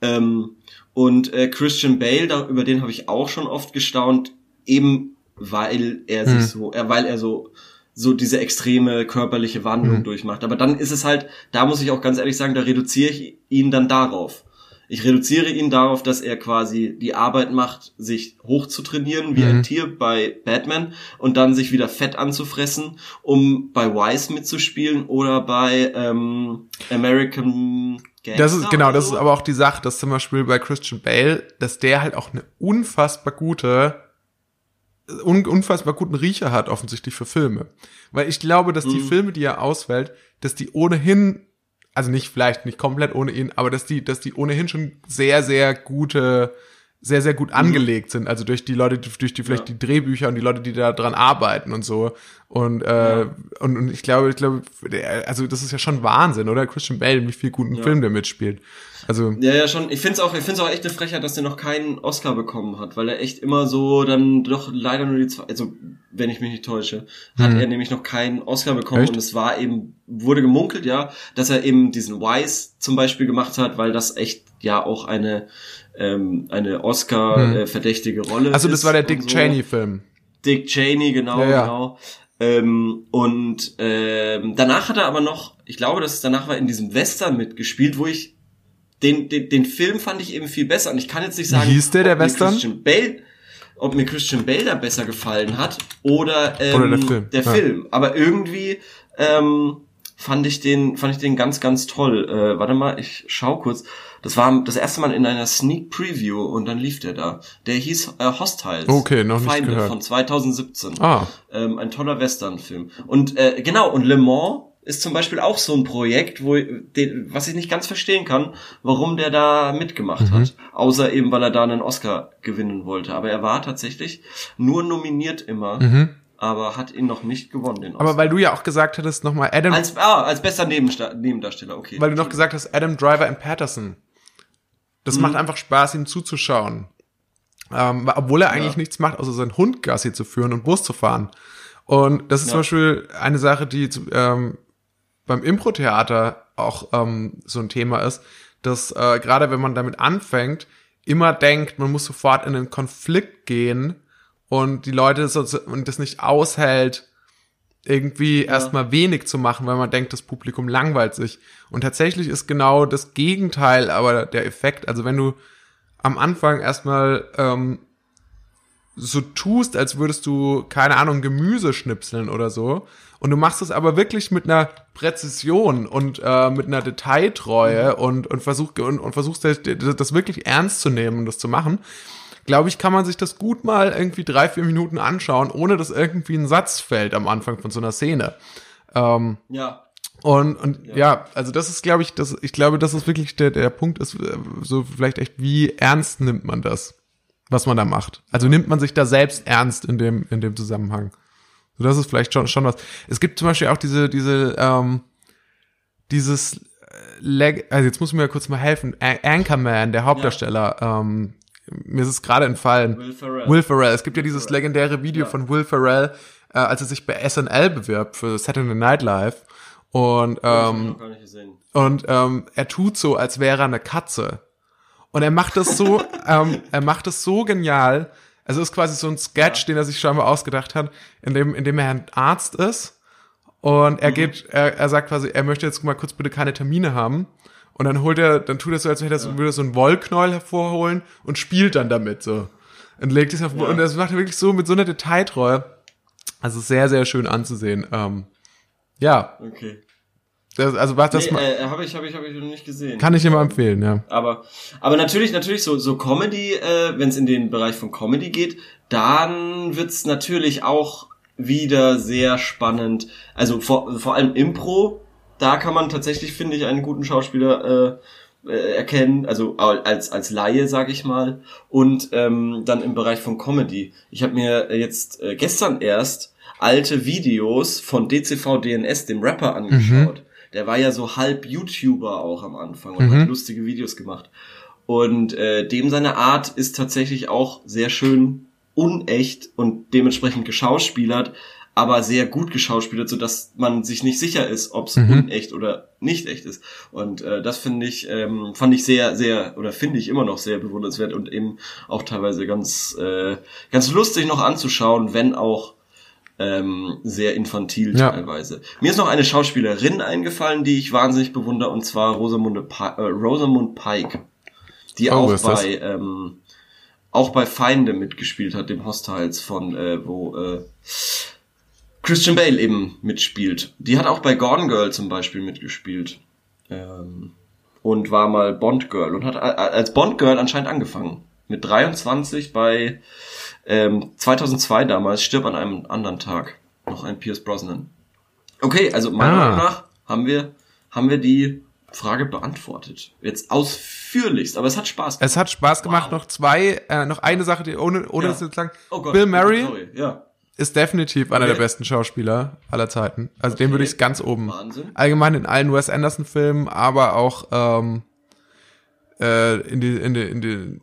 Ähm, und äh, Christian Bale, da, über den habe ich auch schon oft gestaunt, eben weil er sich Mhm. so, er, weil er so so diese extreme körperliche Wandlung Mhm. durchmacht. Aber dann ist es halt, da muss ich auch ganz ehrlich sagen, da reduziere ich ihn dann darauf. Ich reduziere ihn darauf, dass er quasi die Arbeit macht, sich hoch zu trainieren, wie Mhm. ein Tier bei Batman und dann sich wieder fett anzufressen, um bei Wise mitzuspielen oder bei ähm, American Gangster. Das ist, genau, oder das so. ist aber auch die Sache, dass zum Beispiel bei Christian Bale, dass der halt auch eine unfassbar gute, un, unfassbar guten Riecher hat, offensichtlich für Filme. Weil ich glaube, dass die Mhm. Filme, die er auswählt, dass die ohnehin, also nicht vielleicht nicht komplett ohne ihn, aber dass die, dass die ohnehin schon sehr, sehr gute, sehr, sehr gut angelegt sind. Also durch die Leute, durch die vielleicht Ja. die Drehbücher und die Leute, die da dran arbeiten und so. Und, äh, Ja. und, und ich glaube, ich glaube, also das ist ja schon Wahnsinn, oder? Christian Bale, wie viel guten Ja. Film der mitspielt. Also, Ja, ja, schon. Ich find's auch, ich find's auch echt eine Frechheit, dass der noch keinen Oscar bekommen hat, weil er echt immer so dann doch leider nur die zwei, also wenn ich mich nicht täusche, hat Hm. er nämlich noch keinen Oscar bekommen Echt? und es war eben, wurde gemunkelt, ja, dass er eben diesen Wise zum Beispiel gemacht hat, weil das echt ja auch eine, ähm, eine Oscar-verdächtige Rolle also das war der Dick so. Cheney-Film. Dick Cheney, genau, Ja, ja. genau. Ähm, und ähm, danach hat er aber noch, ich glaube, dass es danach war in diesem Western mitgespielt, wo ich den, den, den Film fand ich eben viel besser. Und ich kann jetzt nicht sagen, hieß der, der ob mir Western? Christian Bale, ob mir Christian Bale da besser gefallen hat oder, ähm, Oder der Film, ja. Film. Aber irgendwie ähm, fand ich den, fand ich den ganz, ganz toll. Äh, warte mal, ich schau kurz. Das war das erste Mal in einer Sneak Preview und dann lief der da. Der hieß äh, Hostiles. Okay, noch nicht Feinde gehört. von 2017. Ah, Ähm, ein toller Western-Film. Und äh, genau, und Le Mans ist zum Beispiel auch so ein Projekt, wo den, was ich nicht ganz verstehen kann, warum der da mitgemacht Mhm. hat. Außer eben, weil er da einen Oscar gewinnen wollte. Aber er war tatsächlich nur nominiert immer, aber hat ihn noch nicht gewonnen, den Oscar. Aber weil du ja auch gesagt hattest, nochmal Adam, als, ah, als bester Nebensta Nebendarsteller, okay. weil du noch gesagt hast, Adam Driver in Patterson. Das Mhm. macht einfach Spaß, ihm zuzuschauen. Ähm, obwohl er eigentlich Ja. nichts macht, außer seinen Hund Gassi zu führen und Bus zu fahren. Und das ist zum Ja. Beispiel eine Sache, die ähm, beim Impro-Theater auch ähm, so ein Thema ist, dass äh, gerade wenn man damit anfängt, immer denkt, man muss sofort in einen Konflikt gehen und die Leute das, so- und das nicht aushält, irgendwie erstmal wenig zu machen, weil man denkt, das Publikum langweilt sich. Und tatsächlich ist genau das Gegenteil aber der Effekt. Also wenn du am Anfang erstmal ähm, so tust, als würdest du, keine Ahnung, Gemüse schnipseln oder so. Und du machst es aber wirklich mit einer Präzision und äh, mit einer Detailtreue und, und, versuch, und, und versuchst das, das wirklich ernst zu nehmen und das zu machen. Glaube ich, kann man sich das gut mal irgendwie drei, vier Minuten anschauen, ohne dass irgendwie ein Satz fällt am Anfang von so einer Szene. Ähm, Ja. und, und ja. also das ist, glaube ich, das, ich glaube, das ist wirklich der, der Punkt ist, äh, so vielleicht echt, wie ernst nimmt man das, was man da macht? Also nimmt man sich da selbst ernst in dem, in dem Zusammenhang? So, das ist vielleicht schon, schon was. Es gibt zum Beispiel auch diese, diese, ähm, dieses, äh, Leg also jetzt muss mir kurz mal helfen, Anchorman, der Hauptdarsteller, ähm, mir ist es gerade entfallen. Will Ferrell. Will Ferrell. Es gibt ja dieses Ferrell. legendäre Video Ja. von Will Ferrell, äh, als er sich bei SNL bewirbt für Saturday Night Live. Und, ähm, und ähm, er tut so, als wäre er eine Katze. Und er macht das so, ähm, er macht das so genial. Also es ist quasi so ein Sketch, den er sich scheinbar ausgedacht hat, in dem, in dem er ein Arzt ist. Und er geht, er, er sagt quasi, er möchte jetzt mal kurz bitte keine Termine haben. Und dann holt er, dann tut er so, als hätte er so, würde er so einen Wollknäuel hervorholen und spielt dann damit so. Und legt es auf, Ja. und das macht er wirklich so mit so einer Detailtreue. Also sehr, sehr schön anzusehen. Ähm, ja, Okay. das, also was das nee, ma- äh, habe ich, habe ich, habe ich noch nicht gesehen. kann ich immer empfehlen, ja. Aber, aber natürlich, natürlich so, so Comedy, äh, wenn es in den Bereich von Comedy geht, dann wird's natürlich auch wieder sehr spannend. Also vor, vor allem Impro, da kann man tatsächlich, finde ich, einen guten Schauspieler äh, äh, erkennen, also als als Laie, sag ich mal. Und ähm, dann im Bereich von Comedy. Ich habe mir jetzt äh, gestern erst alte Videos von DCV DNS, dem Rapper, angeschaut. Der war ja so halb YouTuber auch am Anfang und Mhm. hat lustige Videos gemacht. Und äh, dem seine Art ist tatsächlich auch sehr schön unecht und dementsprechend geschauspielert, aber sehr gut geschauspielert, so dass man sich nicht sicher ist, ob es Mhm. unecht oder nicht echt ist. Und äh, das finde ich, ähm, fand ich sehr, sehr oder finde ich immer noch sehr bewundernswert und eben auch teilweise ganz, äh, ganz lustig noch anzuschauen, wenn auch ähm, sehr infantil Ja. teilweise. Mir ist noch eine Schauspielerin eingefallen, die ich wahnsinnig bewundere, und zwar Rosamunde Pi- äh, Rosamund Pike, die Oh, auch bei ähm, auch bei Feinde mitgespielt hat, dem Hostiles von äh, wo äh, Christian Bale eben mitspielt. Die hat auch bei Gone Girl zum Beispiel mitgespielt ähm, und war mal Bond Girl und hat a- als Bond Girl anscheinend angefangen mit 23 bei ähm, 2002 damals stirbt an einem anderen Tag noch ein Pierce Brosnan. Okay, also meiner Ah. Meinung nach haben wir haben wir die Frage beantwortet. Jetzt ausführlichst, aber es hat Spaß gemacht. Es hat Spaß gemacht. Wow. Noch zwei, äh, noch eine Sache, die ohne, ohne Ja. das jetzt sagen. Oh Gott, Bill Murray Sorry, ja. Ist definitiv einer Okay. der besten Schauspieler aller Zeiten. Also den Okay. würde ich ganz oben. Wahnsinn. Allgemein in allen Wes Anderson Filmen, aber auch ähm, äh, in die in die in die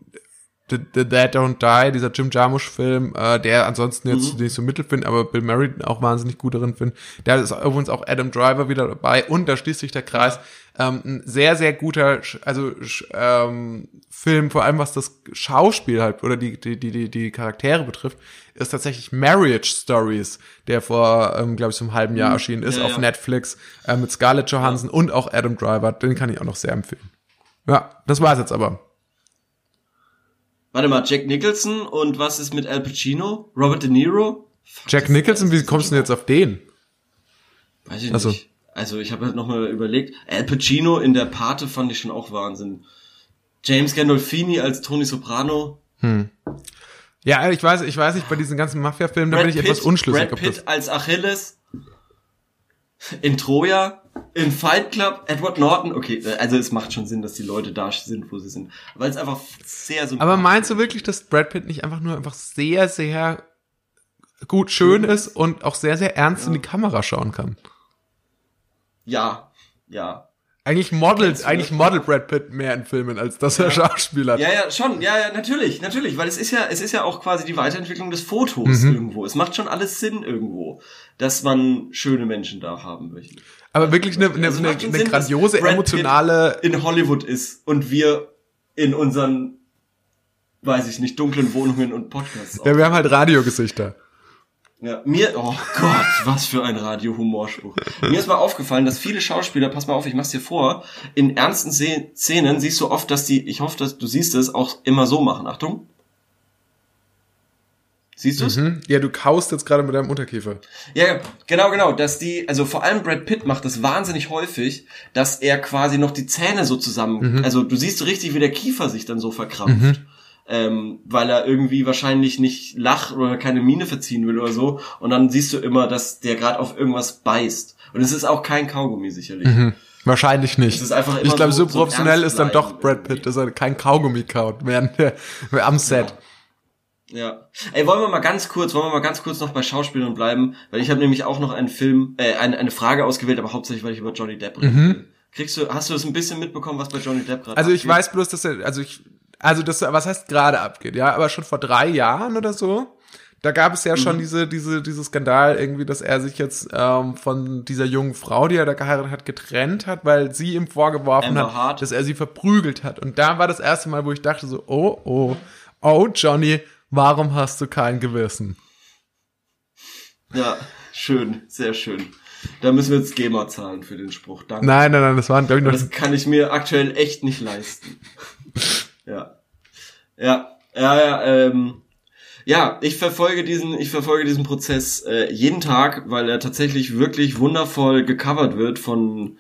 The, The Dead Don't Die, dieser Jim Jarmusch Film, äh, der ansonsten jetzt Mhm. nicht so mittel finde, aber Bill Murray auch wahnsinnig gut darin finde. Da ist übrigens auch Adam Driver wieder dabei und da schließt sich der Kreis. Ähm, ein sehr, sehr guter, also ähm, Film, vor allem was das Schauspiel halt oder die, die, die, die, Charaktere betrifft, ist tatsächlich Marriage Stories, der vor, ähm, glaube ich, so einem halben Jahr erschienen ist Ja, auf ja. Netflix äh, mit Scarlett Johansson und auch Adam Driver. Den kann ich auch noch sehr empfehlen. Ja, das war's jetzt aber. Warte mal, Jack Nicholson und was ist mit Al Pacino? Robert De Niro? Fuck, Jack Nicholson, wie kommst du denn jetzt auf den? Weiß ich Ach so. nicht. Also ich habe halt nochmal überlegt, Al Pacino in der Pate fand ich schon auch Wahnsinn. James Gandolfini als Tony Soprano. Ja, ich weiß, ich weiß nicht, bei diesen ganzen Mafia-Filmen, da bin ich etwas unschlüssig, Brad Pitt als Achilles. In Troja. In Fight Club. Edward Norton. Okay, also es macht schon Sinn, dass die Leute da sind, wo sie sind. Weil es einfach sehr sympathisch Aber meinst du wirklich, dass Brad Pitt nicht einfach nur einfach sehr, sehr gut schön ist und auch sehr, sehr ernst in die Kamera schauen kann? Ja, ja. Eigentlich modelt, eigentlich modelt Brad Pitt mehr in Filmen, als dass er Schauspieler Ja, ja, schon, ja, ja, natürlich, natürlich, weil es ist ja, es ist ja auch quasi die Weiterentwicklung des Fotos Mhm. irgendwo. Es macht schon alles Sinn irgendwo, dass man schöne Menschen da haben möchte. Aber wirklich eine, eine, Also eine, eine Sinn, grandiose, emotionale, in Hollywood ist und wir in unseren weiß ich nicht, dunklen Wohnungen und Podcasts. Ja, wir haben halt Radiogesichter. Ja, mir, oh Gott, was für ein Radio-Humorspruch. Mir ist mal aufgefallen, dass viele Schauspieler, pass mal auf, ich mach's dir vor, in ernsten Szenen siehst du oft, dass die, ich hoffe, dass du siehst es, auch immer so machen. Achtung. Siehst du's? Mhm. Ja, du kaust jetzt gerade mit deinem Unterkiefer. Ja, genau, genau, dass die, also vor allem Brad Pitt macht das wahnsinnig häufig, dass er quasi noch die Zähne so zusammen, Mhm. also du siehst so richtig, wie der Kiefer sich dann so verkrampft. Ähm, weil er irgendwie wahrscheinlich nicht lacht oder keine Miene verziehen will oder so. Und dann siehst du immer, dass der gerade auf irgendwas beißt. Und es ist auch kein Kaugummi sicherlich. Mhm. Wahrscheinlich nicht. Ich glaube, so, so- professionell ist dann doch Brad Pitt, dass er kein Kaugummi kaut während der, am Set. Ja. Ey, wollen wir mal ganz kurz, wollen wir mal ganz kurz noch bei Schauspielern bleiben, weil ich habe nämlich auch noch einen Film, äh, eine, eine Frage ausgewählt, aber hauptsächlich, weil ich über Johnny Depp reden will. Kriegst du, hast du das ein bisschen mitbekommen, was bei Johnny Depp gerade Mhm. Also ich abgeht? weiß bloß, dass er, also ich, also das, was heißt gerade abgeht, ja, aber schon vor drei Jahren oder so, da gab es ja Mhm. schon diese, diese, diese Skandal irgendwie, dass er sich jetzt ähm, von dieser jungen Frau, die er da geheiratet hat, getrennt hat, weil sie ihm vorgeworfen Amber hat, Hart. dass er sie verprügelt hat. Und da war das erste Mal, wo ich dachte so, oh, oh, oh, Johnny, warum hast du kein Gewissen? Ja, schön, sehr schön. Da müssen wir jetzt GEMA zahlen für den Spruch. Danke. Nein, nein, nein, das waren, glaube ich, noch Das kann ich mir aktuell echt nicht leisten. Ja. Ja, ja, ja, ähm, ja, ich verfolge diesen, ich verfolge diesen Prozess äh, jeden Tag, weil er tatsächlich wirklich wundervoll gecovert wird von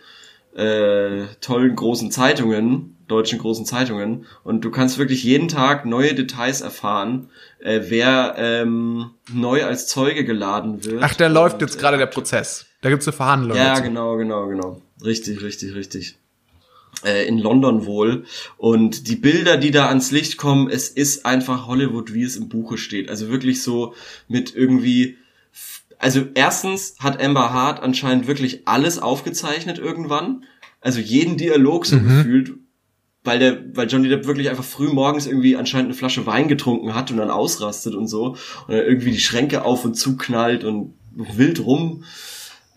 äh, tollen großen Zeitungen, deutschen großen Zeitungen. Und du kannst wirklich jeden Tag neue Details erfahren, äh, wer ähm, neu als Zeuge geladen wird. Ach, der läuft Und, jetzt gerade äh, der Prozess. Da gibt's eine Verhandlung. ja, dazu. genau, genau, genau. Richtig, richtig, richtig. Äh, in London wohl. Und die Bilder, die da ans Licht kommen, es ist einfach Hollywood, wie es im Buche steht. Also wirklich so mit irgendwie. Also erstens hat Amber Hart anscheinend wirklich alles aufgezeichnet irgendwann. Also jeden Dialog so gefühlt, weil der, weil Johnny Depp wirklich einfach früh morgens irgendwie anscheinend eine Flasche Wein getrunken hat und dann ausrastet und so und dann irgendwie die Schränke auf und zuknallt und wild rum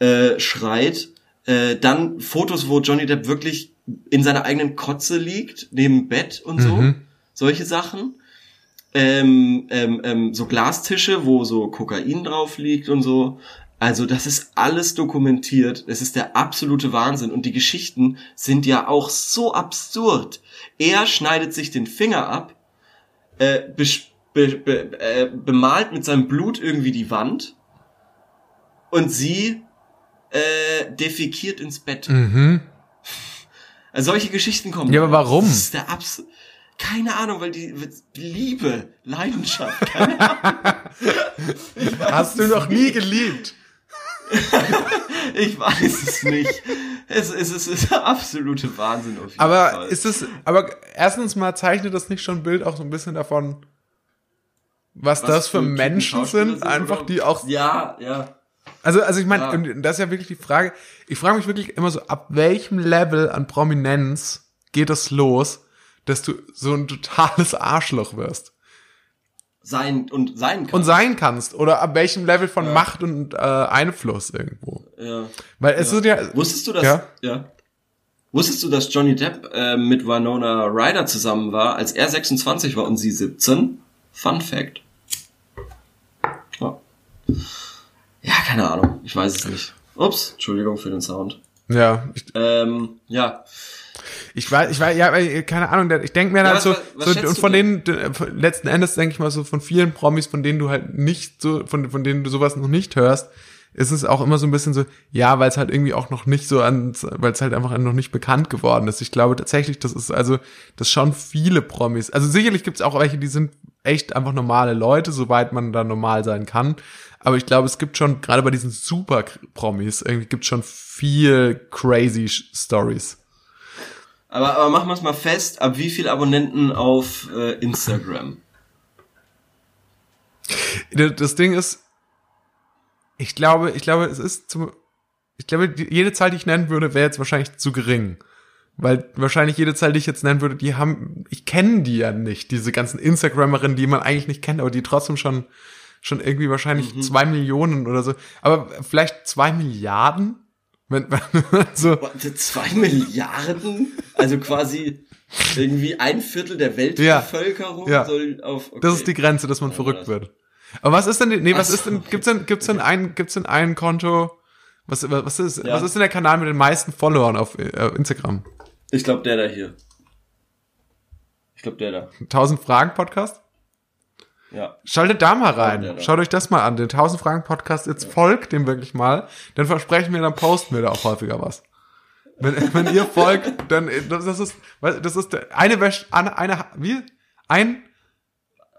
äh, schreit. Äh, dann Fotos, wo Johnny Depp wirklich in seiner eigenen Kotze liegt, neben Bett und so. Mhm. Solche Sachen. Ähm, ähm, ähm, so Glastische, wo so Kokain drauf liegt und so. Also das ist alles dokumentiert. Es ist der absolute Wahnsinn. Und die Geschichten sind ja auch so absurd. Er schneidet sich den Finger ab, äh, be, be, äh, bemalt mit seinem Blut irgendwie die Wand und sie äh, defekiert ins Bett. Mhm. Also solche Geschichten kommen. Ja, aber warum? Das ist der Abs keine Ahnung, weil die Liebe, Leidenschaft, keine Ahnung. Hast du noch nie geliebt? Ich weiß es nicht. Es, es, es ist der absolute Wahnsinn auf jeden Aber Fall. ist es, aber erstens mal zeichnet das nicht schon ein Bild auch so ein bisschen davon, was, Was das für Typen Menschen sind, einfach oder? die auch, Ja, ja. Also, also ich meine, Ja. und das ist ja wirklich die Frage, ich frage mich wirklich immer so, ab welchem Level an Prominenz geht es los, dass du so ein totales Arschloch wirst Sein und sein kann. und sein kannst oder ab welchem Level von Macht und äh, Einfluss irgendwo. ja. Weil es sind ja, Wusstest du, dass, Ja. ja. Wusstest du, dass Johnny Depp äh, mit Winona Ryder zusammen war, als er 26 war und sie 17? Fun Fact. Ja. Ja, keine Ahnung. Ich weiß es nicht. Ups, Entschuldigung für den Sound. ja, ich, Ähm, ja. Ich weiß, ich weiß, ja, aber, keine Ahnung, ich denke mir halt was- so, was- so und von denen, von- letzten Endes denke ich mal so von vielen Promis, von denen du halt nicht so, von, von denen du sowas noch nicht hörst, ist es auch immer so ein bisschen so, ja, weil es halt irgendwie auch noch nicht so an, weil es halt einfach noch nicht bekannt geworden ist. Ich glaube tatsächlich, das ist also, das schon viele Promis. Also sicherlich gibt es auch welche, die sind echt einfach normale Leute, soweit man da normal sein kann. Aber ich glaube, es gibt schon, gerade bei diesen Super-Promis, irgendwie gibt es schon viel crazy Stories. Aber, aber machen wir es mal fest, ab wie viel Abonnenten auf äh, Instagram? Das Ding ist, ich glaube, ich glaube, es ist zum, ich glaube, jede Zahl, die ich nennen würde, wäre jetzt wahrscheinlich zu gering. Weil wahrscheinlich jede Zahl, die ich jetzt nennen würde, die haben, ich kenne die ja nicht, diese ganzen Instagrammerinnen, die man eigentlich nicht kennt, aber die trotzdem schon, schon irgendwie wahrscheinlich zwei Millionen oder so. Aber vielleicht zwei Milliarden? Wenn, wenn, so, Warte, Zwei Milliarden? Also quasi irgendwie ein Viertel der. Weltbevölkerung Ja. soll auf. Okay. das ist die Grenze, dass man Ja, verrückt wird. Aber was ist denn, nee, was Ach ist denn, so. gibt's denn, gibt's denn ein, gibt's denn ein Konto, was, was ist, Ja. was ist denn der Kanal mit den meisten Followern auf äh, Instagram? Ich glaube, der da hier. Ich glaube, der da. 1000 Fragen Podcast? Ja. Schaltet da mal rein. da. Schaut euch das mal an. Den 1000 Fragen Podcast. Jetzt folgt dem wirklich mal. Dann versprechen wir, dann posten wir da auch häufiger was. Wenn, wenn ihr folgt, dann, das ist, das ist eine wäscht, eine, eine, wie? Ein,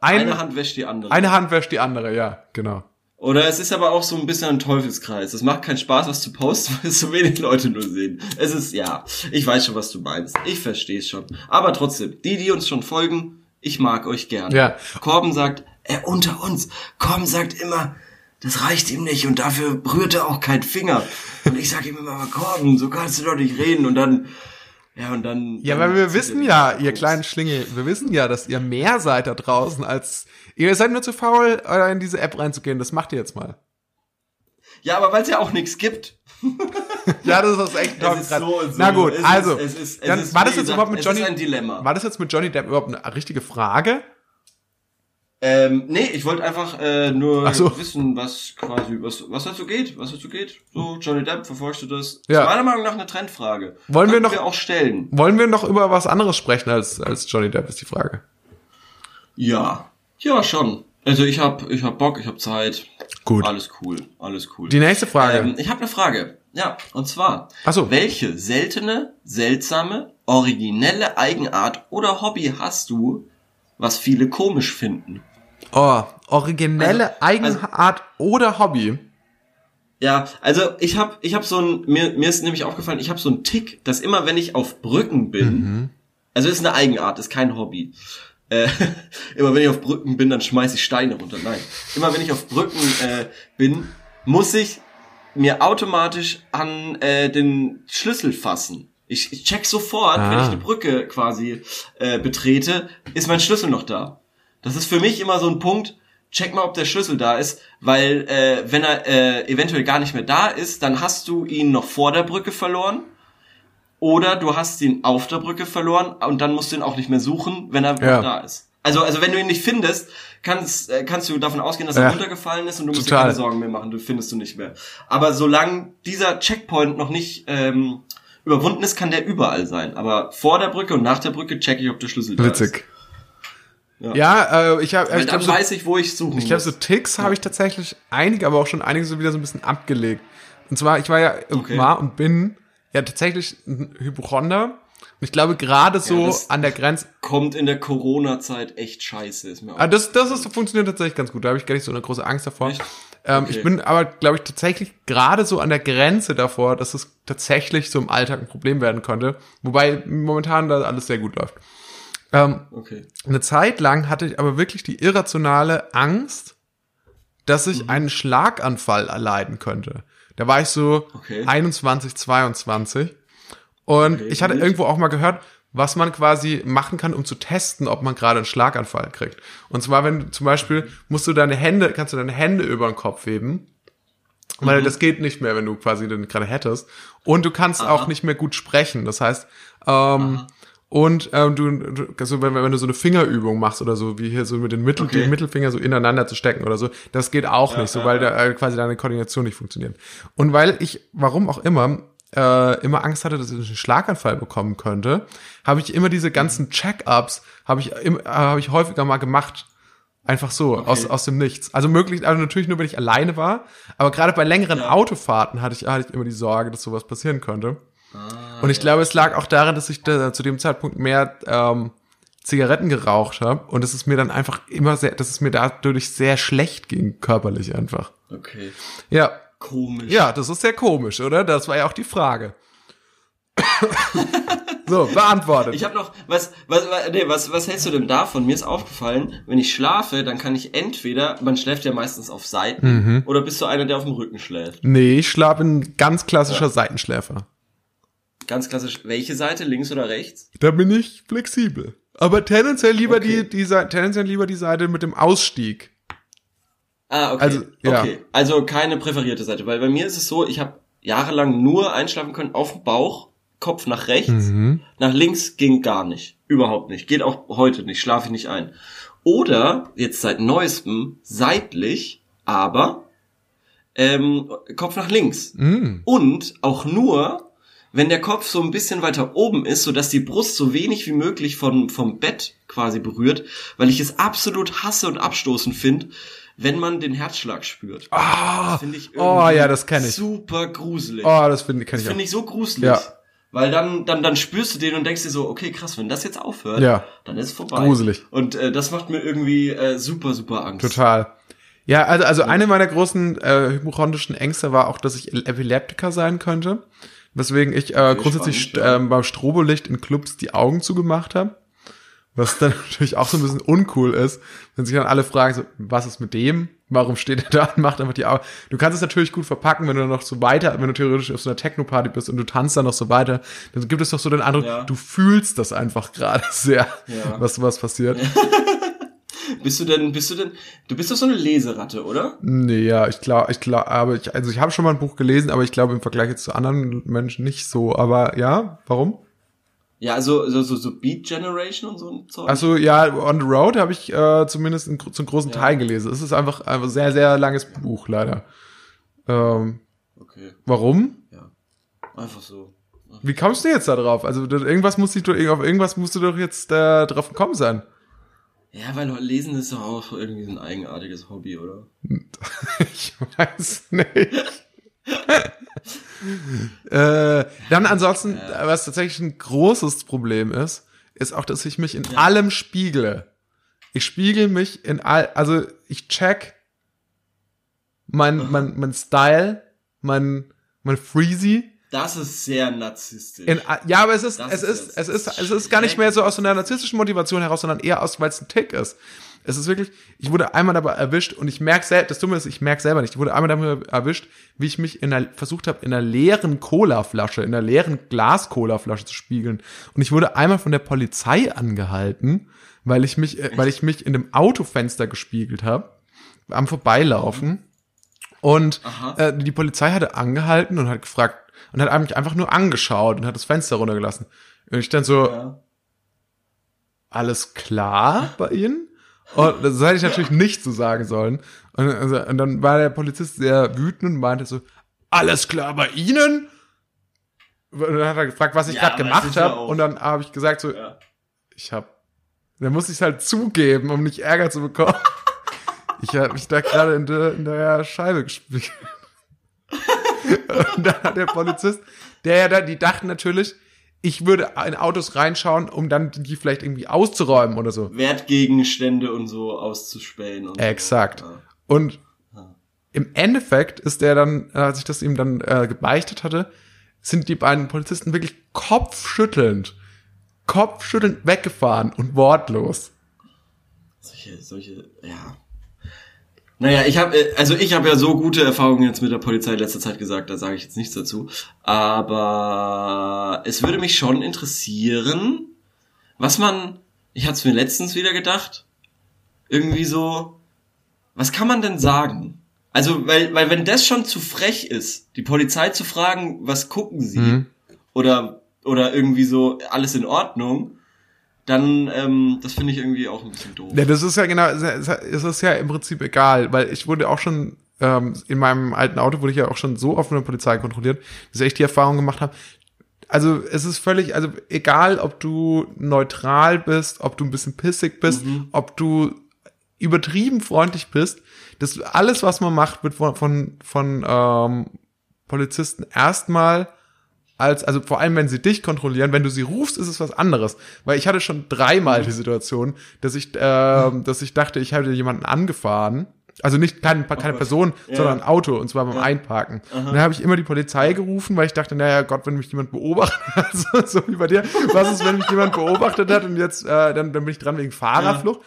ein, Eine Hand wäscht die andere. eine Hand wäscht die andere, ja, genau. Oder es ist aber auch so ein bisschen ein Teufelskreis. Es macht keinen Spaß, was zu posten, weil es so wenig Leute nur sehen. Es ist, ja, ich weiß schon, was du meinst. Ich verstehe es schon. Aber trotzdem, die, die uns schon folgen, ich mag euch gern. Ja. Korben sagt, er unter uns. Korben sagt immer, das reicht ihm nicht und dafür rührt er auch keinen Finger. Und ich sag ihm immer, aber Korben, so kannst du doch nicht reden. Und dann, ja, und dann. Ja, dann weil wir wissen ja, ihr kleinen Schlingel, wir wissen ja, dass ihr mehr seid da draußen als, ihr seid nur zu faul, äh, in diese App reinzugehen. Das macht ihr jetzt mal. Ja, aber weil es ja auch nichts gibt. Ja, das ist echt ist so so. Na gut, Es ist- also, es ist- es dann, ist, war das jetzt gesagt, überhaupt mit Johnny, ist ein Dilemma. war das jetzt mit Johnny Depp überhaupt eine richtige Frage? Ähm, nee, ich wollte einfach äh, nur so. wissen, was quasi, was, was dazu geht, was dazu geht. So, Johnny Depp, verfolgst du das? Ja. Ist meiner Meinung nach eine Trendfrage. Wollen wir Könnten noch- wir auch stellen? Wollen wir noch über was anderes sprechen als, als Johnny Depp, ist die Frage. Ja. Ja, schon. Also ich hab, ich hab Bock, ich hab Zeit. Gut. Alles cool, alles cool. Die nächste Frage. Ähm, ich habe eine Frage. Ja, und zwar, Ach so. welche seltene, seltsame, originelle Eigenart oder Hobby hast du, was viele komisch finden? Oh, originelle Also- Eigenart oder Hobby. Ja, also ich habe ich hab so ein mir mir ist nämlich aufgefallen, ich habe so einen Tick, dass immer wenn ich auf Brücken bin, Mhm. also ist eine Eigenart, ist kein Hobby. Äh, immer wenn ich auf Brücken bin, dann schmeiße ich Steine runter. Nein, immer wenn ich auf Brücken äh, bin, muss ich mir automatisch an äh, den Schlüssel fassen. Ich, ich check sofort, wenn Ah. ich eine Brücke quasi äh, betrete, ist mein Schlüssel noch da. Das ist für mich immer so ein Punkt, check mal, ob der Schlüssel da ist, weil äh, wenn er äh, eventuell gar nicht mehr da ist, dann hast du ihn noch vor der Brücke verloren oder du hast ihn auf der Brücke verloren und dann musst du ihn auch nicht mehr suchen, wenn er Ja. noch da ist. Also, also wenn du ihn nicht findest, kannst, äh, kannst du davon ausgehen, dass Ja. er runtergefallen ist und du musst dir keine Sorgen mehr machen, du findest du nicht mehr. Aber solange dieser Checkpoint noch nicht ähm, überwunden ist, kann der überall sein. Aber vor der Brücke und nach der Brücke check ich, ob der Schlüssel da ist. Witzig. Ja. Ja, äh, ich habe, dann glaube, so, weiß ich, wo ich suchen ich glaube, so. Ticks habe ich tatsächlich einige, aber auch schon einige so wieder so ein bisschen abgelegt. Und zwar, ich war ja, Okay. war und bin ja tatsächlich ein Hypochonder. Und ich glaube, gerade so das- an der Grenze, Kommt in der Corona-Zeit echt scheiße, ist mir auch. Ah, das, das ist, funktioniert tatsächlich ganz gut. Da habe ich gar nicht so eine große Angst davor. Ähm, Okay. Ich bin aber, glaube ich, tatsächlich gerade so an der Grenze davor, dass es tatsächlich so im Alltag ein Problem werden könnte. Wobei momentan da alles sehr gut läuft. Ähm, Okay. eine Zeit lang hatte ich aber wirklich die irrationale Angst, dass Mhm. ich einen Schlaganfall erleiden könnte. Da war ich so Okay. 21, 22. Und Okay, ich hatte wild. irgendwo auch mal gehört, was man quasi machen kann, um zu testen, ob man gerade einen Schlaganfall kriegt. Und zwar, wenn du zum Beispiel musst du deine Hände, kannst du deine Hände über den Kopf heben. Weil Mhm. das geht nicht mehr, wenn du quasi den gerade hättest. Und du kannst auch nicht mehr gut sprechen. Das heißt, ähm, und ähm, du, du also wenn, wenn du so eine Fingerübung machst oder so, wie hier so mit den Mittel, Okay. die Mittelfinger so ineinander zu stecken oder so, das geht auch nicht, so ja, weil da äh, quasi deine Koordination nicht funktioniert. Und weil ich, warum auch immer, äh, immer Angst hatte, dass ich einen Schlaganfall bekommen könnte, habe ich immer diese ganzen Check-ups, habe ich, äh, habe ich häufiger mal gemacht. Einfach so, aus, aus dem Nichts. Also möglich, also natürlich nur, wenn ich alleine war, aber gerade bei längeren Ja. Autofahrten hatte ich, hatte ich immer die Sorge, dass sowas passieren könnte. Ah, Und ich glaube, es lag auch daran, dass ich da, zu dem Zeitpunkt mehr ähm, Zigaretten geraucht habe und es ist mir dann einfach immer sehr, dass es mir dadurch sehr schlecht ging, körperlich einfach. Okay. Ja, Komisch. ja, das ist sehr komisch, oder? Das war ja auch die Frage. so, beantwortet. Ich habe noch was was nee, was was hältst du denn davon? Mir ist aufgefallen, wenn ich schlafe, dann kann ich entweder man schläft ja meistens auf Seiten Mhm. oder bist du einer, der auf dem Rücken schläft? nee, ich schlafe ein ganz klassischer Seitenschläfer. Ganz klassisch, welche Seite, links oder rechts? Da bin ich flexibel. Aber tendenziell lieber Okay. die, die Seite, tendenziell lieber die Seite mit dem Ausstieg. Ah, okay. Also, ja. Okay. Also keine präferierte Seite, weil bei mir ist es so, ich habe jahrelang nur einschlafen können auf dem Bauch, Kopf nach rechts, Mhm. nach links ging gar nicht. Überhaupt nicht. Geht auch heute nicht, schlafe ich nicht ein. Oder, jetzt seit neuestem, seitlich, aber ähm, Kopf nach links. Mhm. Und auch nur, wenn der Kopf so ein bisschen weiter oben ist, sodass die Brust so wenig wie möglich von, vom Bett quasi berührt, weil ich es absolut hasse und abstoßend finde, wenn man den Herzschlag spürt. Ah, Das finde ich oh irgendwie ja, das kenne ich. super gruselig. Oh, das finde kenn das ich auch. finde ich so gruselig. Ja. Weil dann, dann, dann spürst du den und denkst dir so, okay, krass, wenn das jetzt aufhört, Ja. dann ist es vorbei. Gruselig. Und äh, das macht mir irgendwie äh, super, super Angst. Total. Ja, also, also eine meiner großen äh, hypochondrischen Ängste war auch, dass ich Epileptiker sein könnte. Weswegen ich äh, grundsätzlich spannend, ja. ähm, beim Strobolicht in Clubs die Augen zugemacht habe. Was dann natürlich auch so ein bisschen uncool ist, wenn sich dann alle fragen, so, was ist mit dem? Warum steht er da und macht einfach die Augen? Du kannst es natürlich gut verpacken, wenn du dann noch so weiter, wenn du theoretisch auf so einer Techno-Party bist und du tanzt dann noch so weiter, dann gibt es doch so den Eindruck, Ja. du fühlst das einfach gerade sehr, Ja. was was passiert. Bist du denn, bist du denn, du bist doch so eine Leseratte, oder? Nee, ja, ich glaube, ich glaube, aber ich, also ich habe schon mal ein Buch gelesen, aber ich glaube im Vergleich jetzt zu anderen Menschen nicht so. Aber ja, warum? Ja, also so, so, so Beat Generation und so ein Zeug. Also ja, On the Road habe ich äh, zumindest in, zum großen Ja. Teil gelesen. Es ist einfach ein sehr, sehr langes Buch, leider. Ähm, Okay, warum? ja. Einfach so. Wie kommst du jetzt da drauf? Also irgendwas muss ich doch, auf irgendwas musst du doch jetzt äh, drauf gekommen sein. Ja, weil Lesen ist doch auch irgendwie so ein eigenartiges Hobby, oder? Ich weiß nicht. äh, dann ansonsten, was tatsächlich ein großes Problem ist, ist auch, dass ich mich in allem spiegle. Ich spiegel mich in all, also ich check mein, mein, mein Style, mein, mein Freezy. Das ist sehr narzisstisch. In, ja, aber es ist, Das es ist ist, es ist, es ist gar nicht mehr so aus so einer narzisstischen Motivation heraus, sondern eher aus, weil es ein Tick ist. Es ist wirklich, ich wurde einmal dabei erwischt und ich merke selbst, das Dumme ist, ich merke selber nicht, ich wurde einmal dabei erwischt, wie ich mich in einer, versucht habe, in einer leeren Cola-Flasche, in einer leeren Glas-Cola-Flasche zu spiegeln. Und ich wurde einmal von der Polizei angehalten, weil ich mich, äh, weil ich mich in dem Autofenster gespiegelt habe, am Vorbeilaufen. Und Aha. äh, die Polizei hatte angehalten und hat gefragt und hat mich einfach nur angeschaut und hat das Fenster runtergelassen. Und ich dann so, ja. alles klar bei Ihnen? Und das hätte ich natürlich nicht so sagen sollen. Und, also, und dann war der Polizist sehr wütend und meinte so, alles klar bei Ihnen? Und dann hat er gefragt, was ich Ja, gerade gemacht habe. Und dann habe ich gesagt so, ja. ich habe, dann muss ich es halt zugeben, um nicht Ärger zu bekommen. Ich habe mich da gerade in der, in der Scheibe gespielt. Und dann hat der Polizist, der ja da, die dachten natürlich, ich würde in Autos reinschauen, um dann die vielleicht irgendwie auszuräumen oder so. Wertgegenstände und so auszuspähen. Und Exakt. So. Ja. Und Ja. im Endeffekt ist der dann, äh, als ich das ihm dann äh, gebeichtet hatte, sind die beiden Polizisten wirklich kopfschüttelnd, kopfschüttelnd weggefahren und wortlos. Solche, solche, ja. Naja, ich habe, also ich habe ja so gute Erfahrungen jetzt mit der Polizei in letzter Zeit gesagt, da sage ich jetzt nichts dazu. Aber es würde mich schon interessieren, was man, ich hatte es mir letztens wieder gedacht, irgendwie so, was kann man denn sagen? Also, weil, weil wenn das schon zu frech ist, die Polizei zu fragen, was gucken sie? Mhm. Oder, oder irgendwie so, alles in Ordnung, dann, ähm, das finde ich irgendwie auch ein bisschen doof. Ja, das ist ja genau, es ist ja im Prinzip egal, weil ich wurde auch schon, ähm, in meinem alten Auto wurde ich ja auch schon so oft von der Polizei kontrolliert, dass ich die Erfahrung gemacht habe. Also es ist völlig, also egal, ob du neutral bist, ob du ein bisschen pissig bist, ob du übertrieben freundlich bist, das alles, was man macht, wird von, von, von ähm, Polizisten erstmal als, also vor allem, wenn sie dich kontrollieren, wenn du sie rufst, ist es was anderes. Weil ich hatte schon dreimal die Situation, dass ich, ähm, dass ich dachte, ich hätte jemanden angefahren. Also nicht keine, keine Gott. Person, Ja. sondern ein Auto, und zwar beim Einparken. Und dann habe ich immer die Polizei gerufen, weil ich dachte, naja, Gott, wenn mich jemand beobachtet hat, so, so wie bei dir, was ist, wenn mich jemand beobachtet hat und jetzt, äh, dann, dann bin ich dran wegen Fahrerflucht.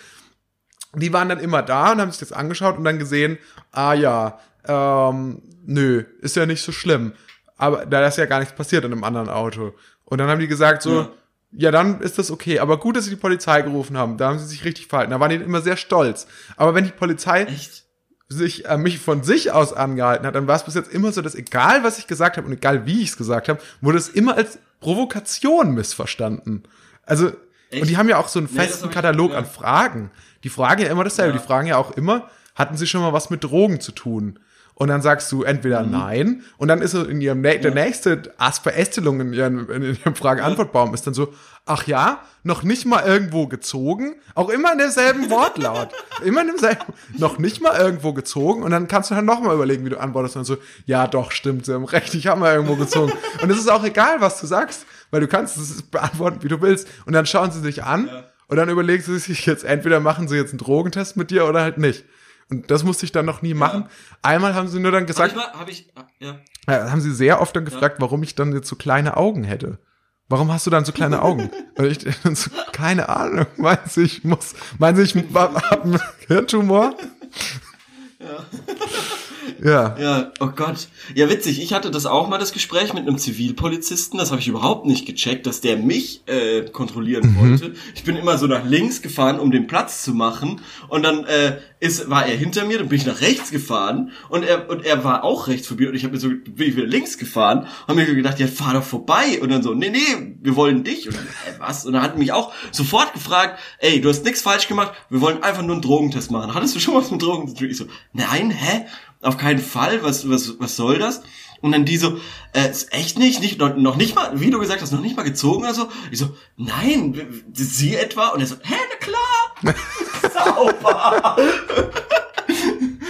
Die waren dann immer da und haben sich das angeschaut und dann gesehen, ah ja, ähm, nö, ist ja nicht so schlimm. Aber da ist ja gar nichts passiert in einem anderen Auto. Und dann haben die gesagt so, ja. Ja. dann ist das okay. Aber gut, dass sie die Polizei gerufen haben. Da haben sie sich richtig verhalten. Da waren die immer sehr stolz. Aber wenn die Polizei, Echt? sich äh, mich von sich aus angehalten hat, dann war es bis jetzt immer so, dass egal was ich gesagt habe und egal wie ich es gesagt habe, wurde es immer als Provokation missverstanden. Also Echt? und die haben ja auch so einen Nee, festen ich- Katalog an Fragen. Die fragen ja immer dasselbe. Ja. Die fragen ja auch immer, hatten sie schon mal was mit Drogen zu tun? Und dann sagst du entweder Mhm. nein und dann ist so in ihrem der nächste Ast Verästelung in ihrem, in ihrem Frage-Antwort-Baum ist dann so, ach ja, noch nicht mal irgendwo gezogen, auch immer in derselben Wortlaut, immer in demselben, noch nicht mal irgendwo gezogen und dann kannst du halt nochmal überlegen, wie du antwortest und so, ja doch, stimmt, sie haben recht, ich habe mal irgendwo gezogen. Und es ist auch egal, was du sagst, weil du kannst es beantworten, wie du willst und dann schauen sie sich an und dann überlegen sie sich jetzt, entweder machen sie jetzt einen Drogentest mit dir oder halt nicht. Und das musste ich dann noch nie machen. Einmal haben sie nur dann Hab gesagt, ich mal, hab ich, ja. ja, haben sie sehr oft dann gefragt, warum ich dann jetzt so kleine Augen hätte. Warum hast du dann so kleine Augen? Und ich dann so, keine Ahnung, meinen Sie, ich muss, meinen Sie, ich hab einen Hirntumor? Ja. Ja, oh Gott. Ja, witzig. Ich hatte das auch mal, das Gespräch mit einem Zivilpolizisten. Das habe ich überhaupt nicht gecheckt, dass der mich äh, kontrollieren wollte. Ich bin immer so nach links gefahren, um den Platz zu machen. Und dann äh, ist, war er hinter mir, dann bin ich nach rechts gefahren. Und er, und er war auch rechts vor mir. Und ich habe mir so, bin ich wieder links gefahren. Haben mir gedacht, ja, fahr doch vorbei. Und dann so, nee, nee, wir wollen dich. Und dann, äh, was? Und dann hat er mich auch sofort gefragt, ey, du hast nichts falsch gemacht. Wir wollen einfach nur einen Drogentest machen. Hattest du schon was mit Drogen zu tun? Ich so, nein, hä? Auf keinen Fall, was, was, was soll das? Und dann die so, äh, ist echt nicht, nicht noch, noch nicht mal, wie du gesagt hast, noch nicht mal gezogen oder so. Ich so, nein, sie etwa? Und er so, hä, na klar. Sauber.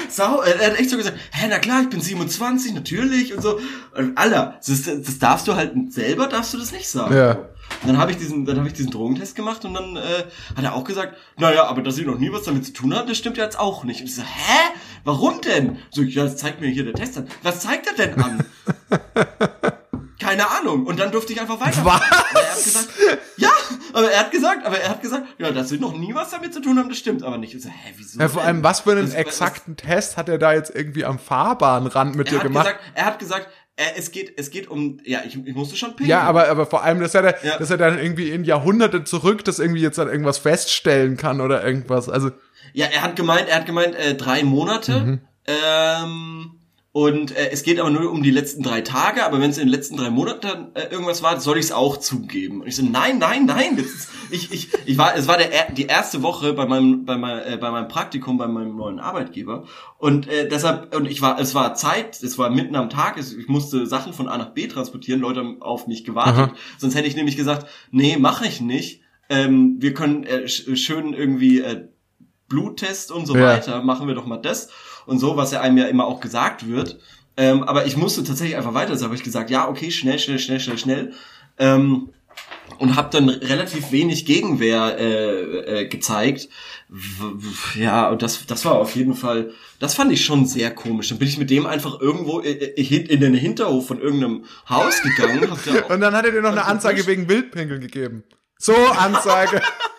Sau, er hat echt so gesagt, hä, na klar, ich bin 27, natürlich und so. Und Alter, das, das darfst du halt selber, darfst du das nicht sagen. Ja. Und dann habe ich diesen, dann habe ich diesen Drogentest gemacht und dann äh, hat er auch gesagt, naja, aber dass sie noch nie was damit zu tun hat, das stimmt ja jetzt auch nicht. Und ich so, hä? Warum denn? So, ja, das zeigt mir hier der Test an. Was zeigt er denn an? Keine Ahnung. Und dann durfte ich einfach weiter. Was? Aber er hat gesagt, ja, aber er hat gesagt, aber er hat gesagt, ja, dass sie noch nie was damit zu tun haben, das stimmt aber nicht. Ich so, hä, wieso? Ja, vor allem, was für einen Das- exakten Test hat er da jetzt irgendwie am Fahrbahnrand mit Er dir hat gemacht? gesagt, er hat gesagt, es geht, es geht um, ja, ich, ich musste schon pinkeln. Ja, aber, aber vor allem, dass er, da, Ja. dass er dann irgendwie in Jahrhunderte zurück das irgendwie jetzt dann irgendwas feststellen kann oder irgendwas. Also, Ja, er hat gemeint, er hat gemeint, äh, drei Monate. Mhm. Ähm, und äh, es geht aber nur um die letzten drei Tage, aber wenn es in den letzten drei Monaten äh, irgendwas war, soll ich es auch zugeben. Und ich so, nein, nein, nein. Das ist, ich, ich, ich war, es war der, er- die erste Woche bei meinem, bei meinem, äh, bei meinem Praktikum bei meinem neuen Arbeitgeber. Und äh, deshalb, und ich war, es war Zeit, es war mitten am Tag, es, ich musste Sachen von A nach B transportieren, Leute haben auf mich gewartet. Aha. Sonst hätte ich nämlich gesagt, nee, mache ich nicht. Ähm, wir können äh, sch schön irgendwie äh, Bluttest und so Ja. weiter, machen wir doch mal das und so, was ja einem ja immer auch gesagt wird. Ähm, aber ich musste tatsächlich einfach weiter, deshalb habe ich gesagt, ja, okay, schnell, schnell, schnell, schnell, schnell. Ähm, und habe dann relativ wenig Gegenwehr äh, äh, gezeigt. Ja, und das, das war auf jeden Fall, das fand ich schon sehr komisch. Dann bin ich mit dem einfach irgendwo äh, äh, in den Hinterhof von irgendeinem Haus gegangen. Hab da und dann hat er dir noch eine Also, Anzeige wegen Wildpinkeln gegeben. So, Anzeige.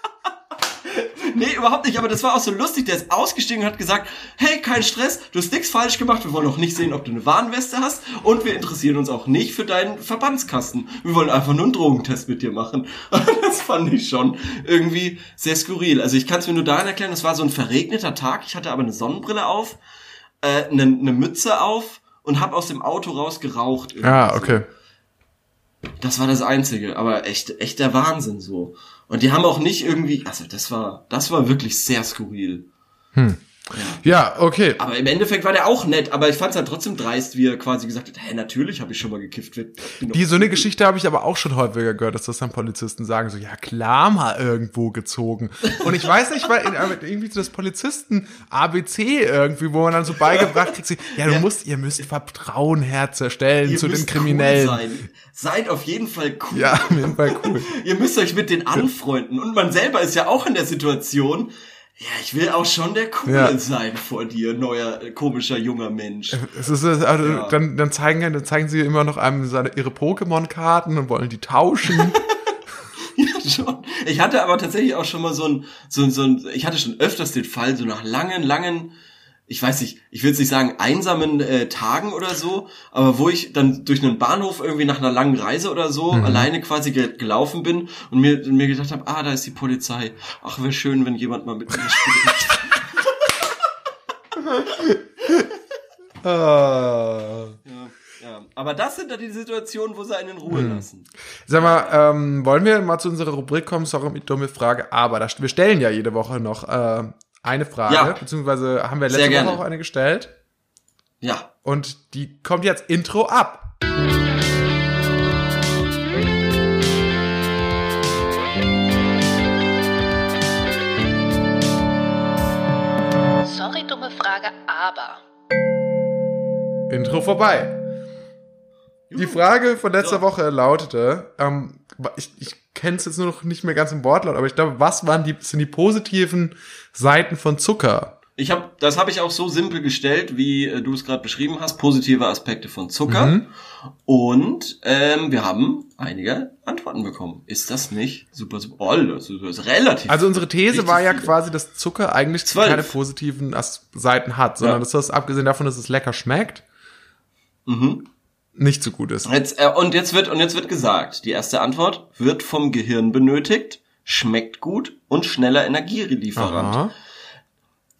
Nee, überhaupt nicht, aber das war auch so lustig. Der ist ausgestiegen und hat gesagt, hey, kein Stress, du hast nichts falsch gemacht, wir wollen auch nicht sehen, ob du eine Warnweste hast und wir interessieren uns auch nicht für deinen Verbandskasten. Wir wollen einfach nur einen Drogentest mit dir machen. Das fand ich schon irgendwie sehr skurril. Also ich kann es mir nur daran erklären, es war so ein verregneter Tag, ich hatte aber eine Sonnenbrille auf, äh, eine, eine Mütze auf und hab aus dem Auto raus geraucht. irgendwie Ja, so. okay. Das war das Einzige, aber echt, echt der Wahnsinn so. Und die haben auch nicht irgendwie, also das war, das war wirklich sehr skurril. Ja, okay. Aber im Endeffekt war der auch nett, aber ich fand es halt trotzdem dreist, wie er quasi gesagt hat, hä, natürlich habe ich schon mal gekifft. Die, so eine Geschichte habe ich aber auch schon häufiger gehört, dass das dann Polizisten sagen, so, ja klar, mal irgendwo gezogen. Und ich weiß nicht, weil irgendwie so das Polizisten ABC irgendwie, wo man dann so beigebracht kriegt, ja, du musst, ihr müsst Vertrauen herzustellen Ihr zu den Kriminellen. Cool sein. Seid auf jeden Fall cool. Ja, auf jeden Fall cool. Ihr müsst euch mit denen anfreunden. Und man selber ist ja auch in der Situation, ja, ich will auch schon der Coole Ja. sein vor dir, neuer, äh, komischer, junger Mensch. Es ist, also, Ja. dann, dann zeigen, dann zeigen sie immer noch einem seine, ihre Pokémon-Karten und wollen die tauschen. Ja, schon. Ich hatte aber tatsächlich auch schon mal so ein, so ein, so ein, ich hatte schon öfters den Fall, so nach langen, langen, ich weiß nicht, ich will jetzt nicht sagen einsamen äh, Tagen oder so, aber wo ich dann durch einen Bahnhof irgendwie nach einer langen Reise oder so alleine quasi ge gelaufen bin und mir, mir gedacht habe, ah, da ist die Polizei. Ach, wäre schön, wenn jemand mal mit mir spricht. Ah. Ja, ja. Aber das sind dann die Situationen, wo sie einen in Ruhe Hm. lassen. Sag mal, ähm, wollen wir mal zu unserer Rubrik kommen? Sorry, mit dumme Frage. Aber das, wir stellen ja jede Woche noch äh, eine Frage, Ja. beziehungsweise haben wir Sehr letzte gerne. Woche auch eine gestellt. Ja. Und die kommt jetzt Intro ab. Sorry, dumme Frage, aber. Intro vorbei. Die Frage von letzter So. Woche lautete, ähm, ich, ich kenne es jetzt nur noch nicht mehr ganz im Wortlaut, aber ich glaube, was waren die, sind die positiven Seiten von Zucker? Ich habe, das habe ich auch so simpel gestellt, wie äh, du es gerade beschrieben hast. Positive Aspekte von Zucker. Mhm. Und ähm, wir haben einige Antworten bekommen. Ist das nicht super, super? Oh, das ist, das ist relativ. Also unsere These war ja viele. quasi, dass Zucker eigentlich Zwölf. keine positiven As Seiten hat, sondern Ja. dass das abgesehen davon, dass es lecker schmeckt, Mhm. Nicht so gut ist. Jetzt, äh, und jetzt wird und jetzt wird gesagt, die erste Antwort wird vom Gehirn benötigt, schmeckt gut und schneller Energielieferant. Aha.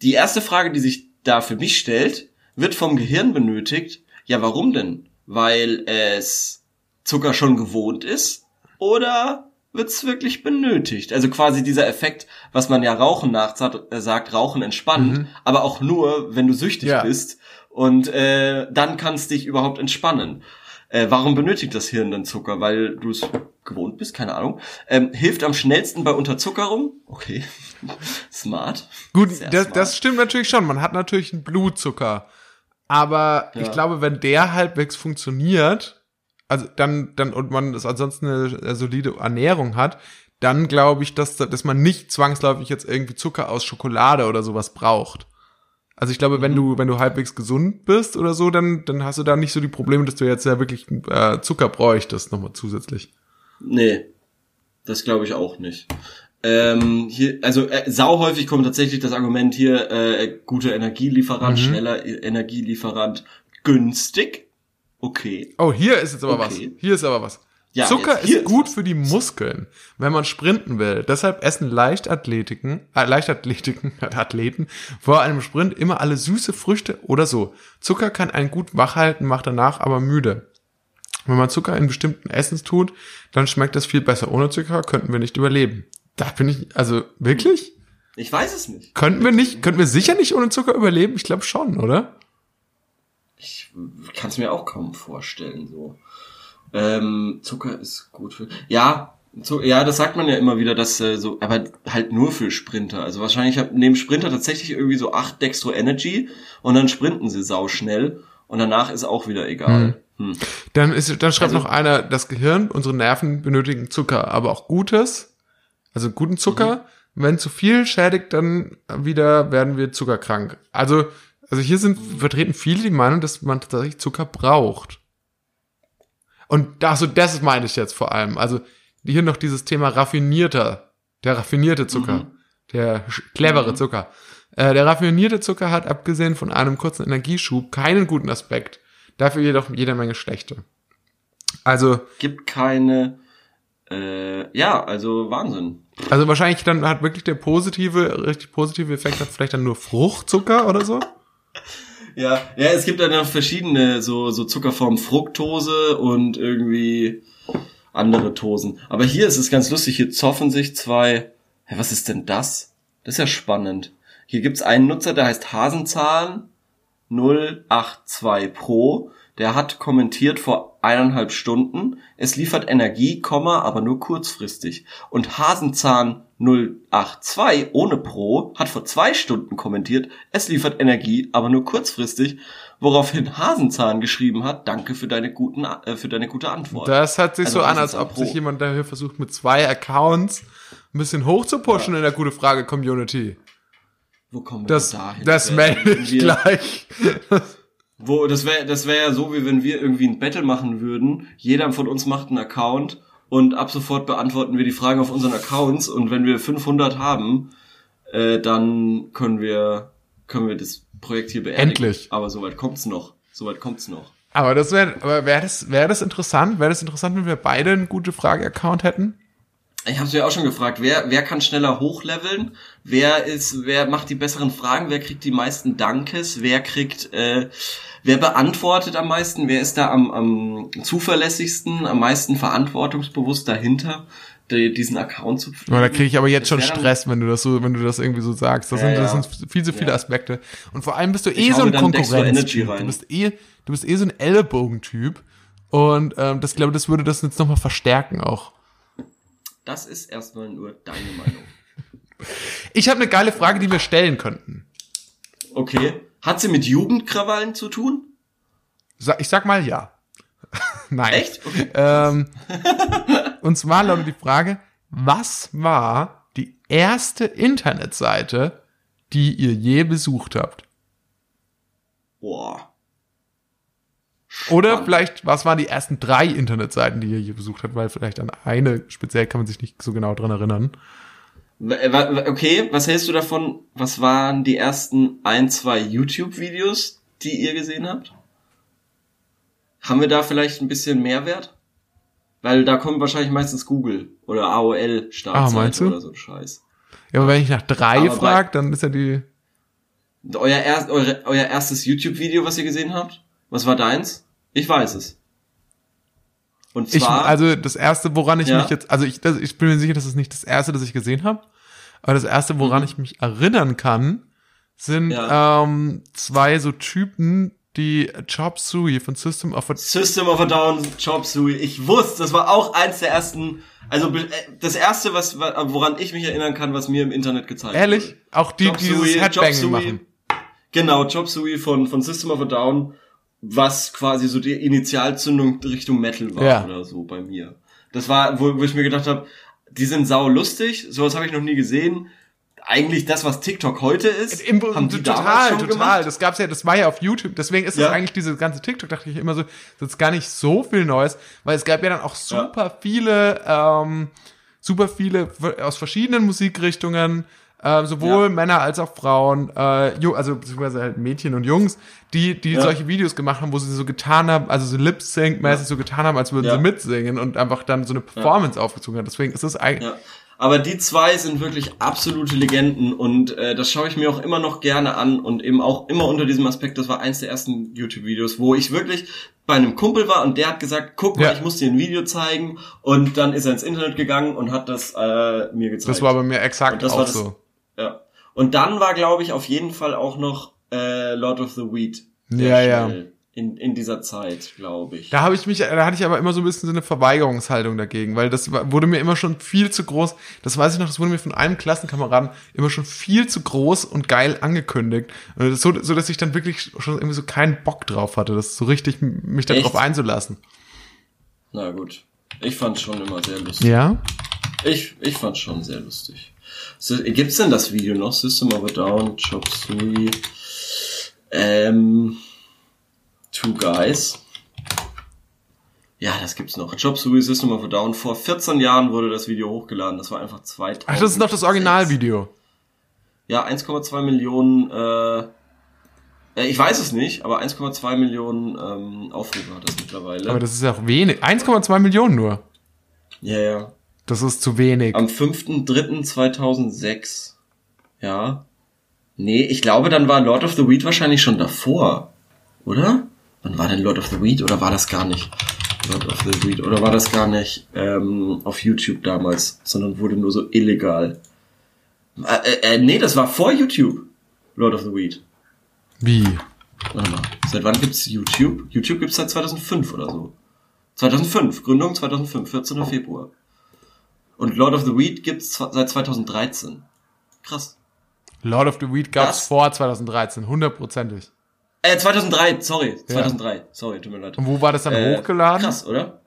Die erste Frage, die sich da für mich stellt, wird vom Gehirn benötigt. Ja, warum denn? Weil es Zucker schon gewohnt ist oder wird's wirklich benötigt? Also quasi dieser Effekt, was man ja Rauchen nachsagt, äh, sagt, Rauchen entspannt, aber auch nur, wenn du süchtig Ja. bist und äh, dann kannst dich überhaupt entspannen. Äh, warum benötigt das Hirn dann Zucker? Weil du es gewohnt bist, keine Ahnung. Ähm, hilft am schnellsten bei Unterzuckerung. Okay, smart. Gut, Sehr das, smart. das stimmt natürlich schon. Man hat natürlich einen Blutzucker. Aber ich Ja. glaube, wenn der halbwegs funktioniert, also dann, dann, und man das ansonsten eine, eine solide Ernährung hat, dann glaube ich, dass, dass man nicht zwangsläufig jetzt irgendwie Zucker aus Schokolade oder sowas braucht. Also ich glaube, Mhm. wenn du, wenn du halbwegs gesund bist oder so, dann, dann hast du da nicht so die Probleme, dass du jetzt ja wirklich äh, Zucker bräuchtest, nochmal zusätzlich. Nee, das glaube ich auch nicht. Ähm, hier, also äh, sau häufig kommt tatsächlich das Argument hier, äh, guter Energielieferant, Mhm. schneller Energielieferant, günstig. Okay. Oh, hier ist jetzt aber Okay. was. Hier ist aber was. Ja, Zucker ist gut für die Muskeln, wenn man sprinten will. Deshalb essen Leichtathletiken, äh, Leichtathletiken, Athleten vor einem Sprint immer alle süße Früchte oder so. Zucker kann einen gut wach halten, macht danach aber müde. Wenn man Zucker in bestimmten Essens tut, dann schmeckt es viel besser. Ohne Zucker könnten wir nicht überleben. Da bin ich, also wirklich? Ich weiß es nicht. Könnten wir nicht, könnten wir sicher nicht ohne Zucker überleben? Ich glaube schon, oder? Ich kann es mir auch kaum vorstellen, so. Ähm, Zucker ist gut für. Ja, so, ja, das sagt man ja immer wieder, dass äh, so, aber halt nur für Sprinter. Also wahrscheinlich hab- nehmen Sprinter tatsächlich irgendwie so acht Dextro Energy und dann sprinten sie sau schnell und danach ist auch wieder egal. Hm. Dann ist, dann schreibt Also- noch einer, das Gehirn, unsere Nerven benötigen Zucker, aber auch Gutes, also guten Zucker. Wenn zu viel schädigt, dann wieder werden wir zuckerkrank. Also, also hier sind vertreten viele die Meinung, dass man tatsächlich Zucker braucht. Und also das meine ich jetzt vor allem. Also hier noch dieses Thema raffinierter, der raffinierte Zucker, Mhm. der clevere Mhm. Zucker. Äh, der raffinierte Zucker hat abgesehen von einem kurzen Energieschub keinen guten Aspekt. Dafür jedoch jede Menge schlechte. Also, Gibt keine, äh, ja, also Wahnsinn. also wahrscheinlich dann hat wirklich der positive, richtig positive Effekt hat vielleicht dann nur Fruchtzucker oder so. Ja, ja, es gibt dann noch verschiedene so, so Zuckerformen, Fructose und irgendwie andere Tosen. Aber hier ist es ganz lustig, hier zoffen sich zwei, hä, was ist denn das? Das ist ja spannend. Hier gibt's einen Nutzer, der heißt Hasenzahn 082 Pro. Der hat kommentiert vor eineinhalb Stunden, es liefert Energie, aber nur kurzfristig. Und Hasenzahn 082 ohne Pro hat vor zwei Stunden kommentiert, es liefert Energie, aber nur kurzfristig, woraufhin Hasenzahn geschrieben hat, danke für deine guten, äh, für deine gute Antwort. Das hat sich Also so an, als ob Pro. sich jemand dafür versucht, mit zwei Accounts ein bisschen hoch zu pushen in der gute Frage Community. Wo kommen wir Das, denn dahin? das melde ich wir- gleich. Wo, das wäre das wär ja so, wie wenn wir irgendwie ein Battle machen würden. Jeder von uns macht einen Account und ab sofort beantworten wir die Fragen auf unseren Accounts und wenn wir 500 haben, äh, dann können wir können wir das Projekt hier beerdigen. Endlich. Aber soweit kommt's noch. Soweit kommt's noch. Aber das wäre, aber wäre das, wäre das interessant? Wäre das interessant, wenn wir beide einen gute Frage-Account hätten? Ich habe mir auch schon gefragt, wer, wer kann schneller hochleveln? Wer ist, wer macht die besseren Fragen? Wer kriegt die meisten Dankes? Wer kriegt, äh, wer beantwortet am meisten? Wer ist da am, am zuverlässigsten, am meisten verantwortungsbewusst dahinter, die, diesen Account zu pflegen? Da kriege ich aber jetzt Das schon Stress, wenn du das so, wenn du das irgendwie so sagst. Das, Ja, sind, das ja. sind viel zu viele Ja. Aspekte. Und vor allem bist du eh Ich so ein Konkurrenztyp. Du bist eh, du bist eh so ein Ellenbogentyp. Und ähm, das glaube, das würde das jetzt nochmal verstärken auch. Das ist erstmal nur deine Meinung. Ich habe eine geile Frage, die wir stellen könnten. Okay. Hat sie mit Jugendkrawallen zu tun? Ich sag mal ja. Nein. Echt? Okay. Ähm, und zwar lautet die Frage, was war die erste Internetseite, die ihr je besucht habt? Boah. Oder Spannend. vielleicht, was waren die ersten drei Internetseiten, die ihr je besucht habt? Weil vielleicht an eine speziell kann man sich nicht so genau dran erinnern. W- Okay, was hältst du davon? Was waren die ersten ein, zwei YouTube-Videos, die ihr gesehen habt? Haben wir da vielleicht ein bisschen Mehrwert? Weil da kommt wahrscheinlich meistens Google oder AOL Ah, Startseite meinst du? oder so ein Scheiß. Ja, aber wenn ich nach drei frage, dann ist ja die. Euer, erst, eure, euer erstes YouTube-Video, was ihr gesehen habt? Was war deins? Ich weiß es. Und Ich, zwar, also das erste, woran ich Ja. mich jetzt, also ich, das, ich bin mir sicher, das ist nicht das erste, das ich gesehen habe, aber das erste, woran Mhm. ich mich erinnern kann, sind Ja. ähm, zwei so Typen, die Chop Suey von System of a System of a Down, Chop Suey. Ich wusste, das war auch eins der ersten, also äh, das erste, was, woran ich mich erinnern kann, was mir im Internet gezeigt Ehrlich? wurde. Auch die, Chop die dieses Chop Headbanging Suey. machen. Genau, Chop Suey von, von System of a Down, was quasi so die Initialzündung Richtung Metal war Ja. oder so bei mir. Das war, wo, wo ich mir gedacht habe, die sind sau lustig, sowas habe ich noch nie gesehen. Eigentlich das, was TikTok heute ist, Im, haben die damals total, schon total. gemacht. Das gab's ja, das war ja auf YouTube. Deswegen ist Ja. das eigentlich diese ganze TikTok, dachte ich immer so, das ist gar nicht so viel Neues, weil es gab ja dann auch super viele, ähm, super viele aus verschiedenen Musikrichtungen, äh, sowohl Ja. Männer als auch Frauen, äh, also beziehungsweise halt Mädchen und Jungs, die, die Ja. solche Videos gemacht haben, wo sie so getan haben, also so Lip-Sync-mäßig Ja. so getan haben, als würden sie mitsingen und einfach dann so eine Performance aufgezogen haben. Deswegen ist es eigentlich. Aber die zwei sind wirklich absolute Legenden und äh, das schaue ich mir auch immer noch gerne an und eben auch immer unter diesem Aspekt, das war eins der ersten YouTube-Videos, wo ich wirklich bei einem Kumpel war und der hat gesagt, guck mal, Ja. ich muss dir ein Video zeigen und dann ist er ins Internet gegangen und hat das äh, mir gezeigt. das war bei mir exakt das auch das- so. Ja. Und dann war, glaube ich, auf jeden Fall auch noch äh, Lord of the Weed. Ja, ja. In, in dieser Zeit, glaube ich. Da habe ich mich, da hatte ich aber immer so ein bisschen so eine Verweigerungshaltung dagegen, weil das wurde mir immer schon viel zu groß. Das weiß ich noch, das wurde mir von einem Klassenkameraden immer schon viel zu groß und geil angekündigt. So, so dass ich dann wirklich schon irgendwie so keinen Bock drauf hatte, das so richtig mich darauf einzulassen. Na gut. Ich fand schon immer sehr lustig. Ja? Ich, ich fand schon sehr lustig. So, gibt's denn das Video noch? System of a Down, Chop Suey, ähm, Two Guys. Ja, das gibt's noch. Chop Suey, System of a Down. Vor 14 Jahren wurde das Video hochgeladen. Das war einfach 2000. Ach, das ist noch das Originalvideo. Ja, 1,2 Millionen, äh, äh, ich weiß es nicht, aber 1,2 Millionen ähm, Aufrufe hat das mittlerweile. Aber das ist ja auch wenig. 1,2 Millionen nur. ja, ja. Das ist zu wenig. Am 5.3.2006. Ja. Nee, ich glaube, dann war Lord of the Weed wahrscheinlich schon davor. Oder? Wann war denn Lord of the Weed? Oder war das gar nicht Lord of the Weed? Oder war das gar nicht ähm, auf YouTube damals, sondern wurde nur so illegal? Äh, äh, äh, nee, das war vor YouTube. Lord of the Weed. Wie? Warte mal. Seit wann gibt's YouTube? YouTube gibt's seit 2005 oder so. 2005. Gründung 2005. 14. Februar. Und Lord of the Weed gibt's seit 2013. Krass. Lord of the Weed gab's Das- vor 2013, hundertprozentig. Äh, 2003, sorry. 2003. Sorry, tut mir leid. Und wo war das dann Äh, hochgeladen? Krass, oder?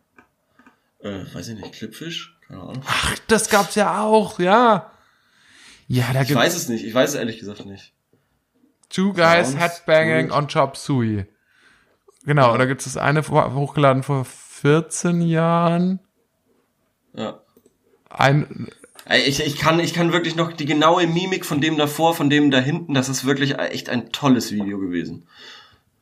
Äh, weiß ich nicht. Clipfish? Keine Ahnung. Ach, das gab's ja auch, ja. Ja, da Ich gibt's weiß es nicht. Ich weiß es ehrlich gesagt nicht. Two Guys Sounds Headbanging on Chop Suey. Genau, da gibt's das eine hochgeladen vor 14 Jahren. Ja. Ein, Ich, ich, kann, ich kann wirklich noch die genaue Mimik von dem davor, von dem da hinten, das ist wirklich echt ein tolles Video gewesen.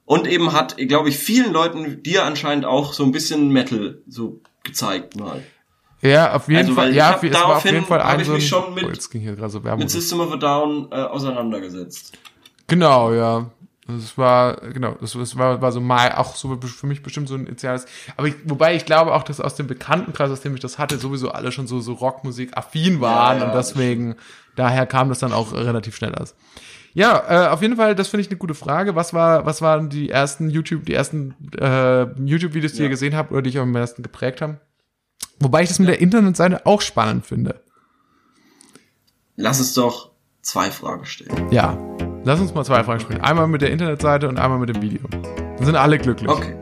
Und eben hat, glaube ich, vielen Leuten, dir anscheinend auch so ein bisschen Metal so gezeigt mal. Ja, auf jeden Also, Fall. Ja, es war auf jeden Fall ein ich so mich schon mit- oh, jetzt ging hier gerade so. Mit System of a Down äh, auseinandergesetzt. Genau, ja. Das war, genau, das, das war, war so mal auch so für mich bestimmt so ein initiales. Aber ich, wobei ich glaube auch, dass aus dem Bekanntenkreis, aus dem ich das hatte, sowieso alle schon so, so Rockmusik affin waren ja, und das deswegen, daher kam das dann auch relativ schnell aus. Ja, äh, auf jeden Fall, das finde ich eine gute Frage. Was war, was waren die ersten YouTube, die ersten äh, YouTube-Videos, die Ja. ihr gesehen habt oder die euch am meisten geprägt haben? Wobei ich das mit der Internetseite auch spannend finde. Lass es doch zwei Fragen stellen. Ja. Lass uns mal zwei Fragen sprechen. Einmal mit der Internetseite und einmal mit dem Video. Dann sind alle glücklich. Okay.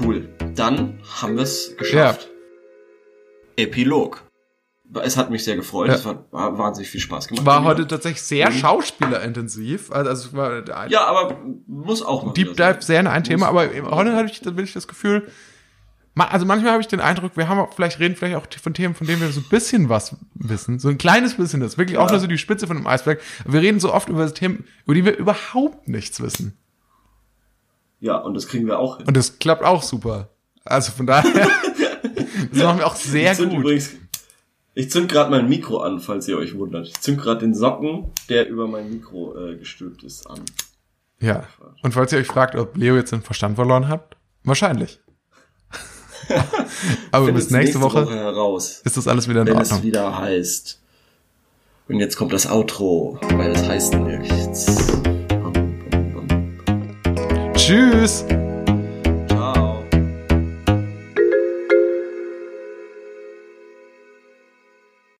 Cool. Dann haben wir es geschafft. Epilog. Es hat mich sehr gefreut. Ja. Es hat war wahnsinnig viel Spaß gemacht. War mir. heute tatsächlich sehr Mhm. schauspielerintensiv. Also, es war Ja, aber muss auch mal Deep Dive sehr in ein Muss. Thema, aber heute habe ich, bin ich das Gefühl, also manchmal habe ich den Eindruck, wir haben auch, vielleicht reden vielleicht auch von Themen, von denen wir so ein bisschen was wissen, so ein kleines bisschen das, wirklich auch Ja. nur so die Spitze von dem Eisberg. Wir reden so oft über Themen, über die wir überhaupt nichts wissen. Ja, und das kriegen wir auch hin. Und das klappt auch super. Also von daher, das machen wir auch sehr ich zünd gut. Übrigens, ich zünd gerade mein Mikro an, falls ihr euch wundert. Ich zünd gerade den Socken, der über mein Mikro äh, gestülpt ist, an. Ja. Und falls ihr euch fragt, ob Leo jetzt den Verstand verloren hat, wahrscheinlich. Aber bis Findet's nächste, Woche, heraus, ist das alles wieder in wenn es Ordnung. wieder heißt. Und jetzt kommt das Outro, weil es heißt nichts. Tschüss!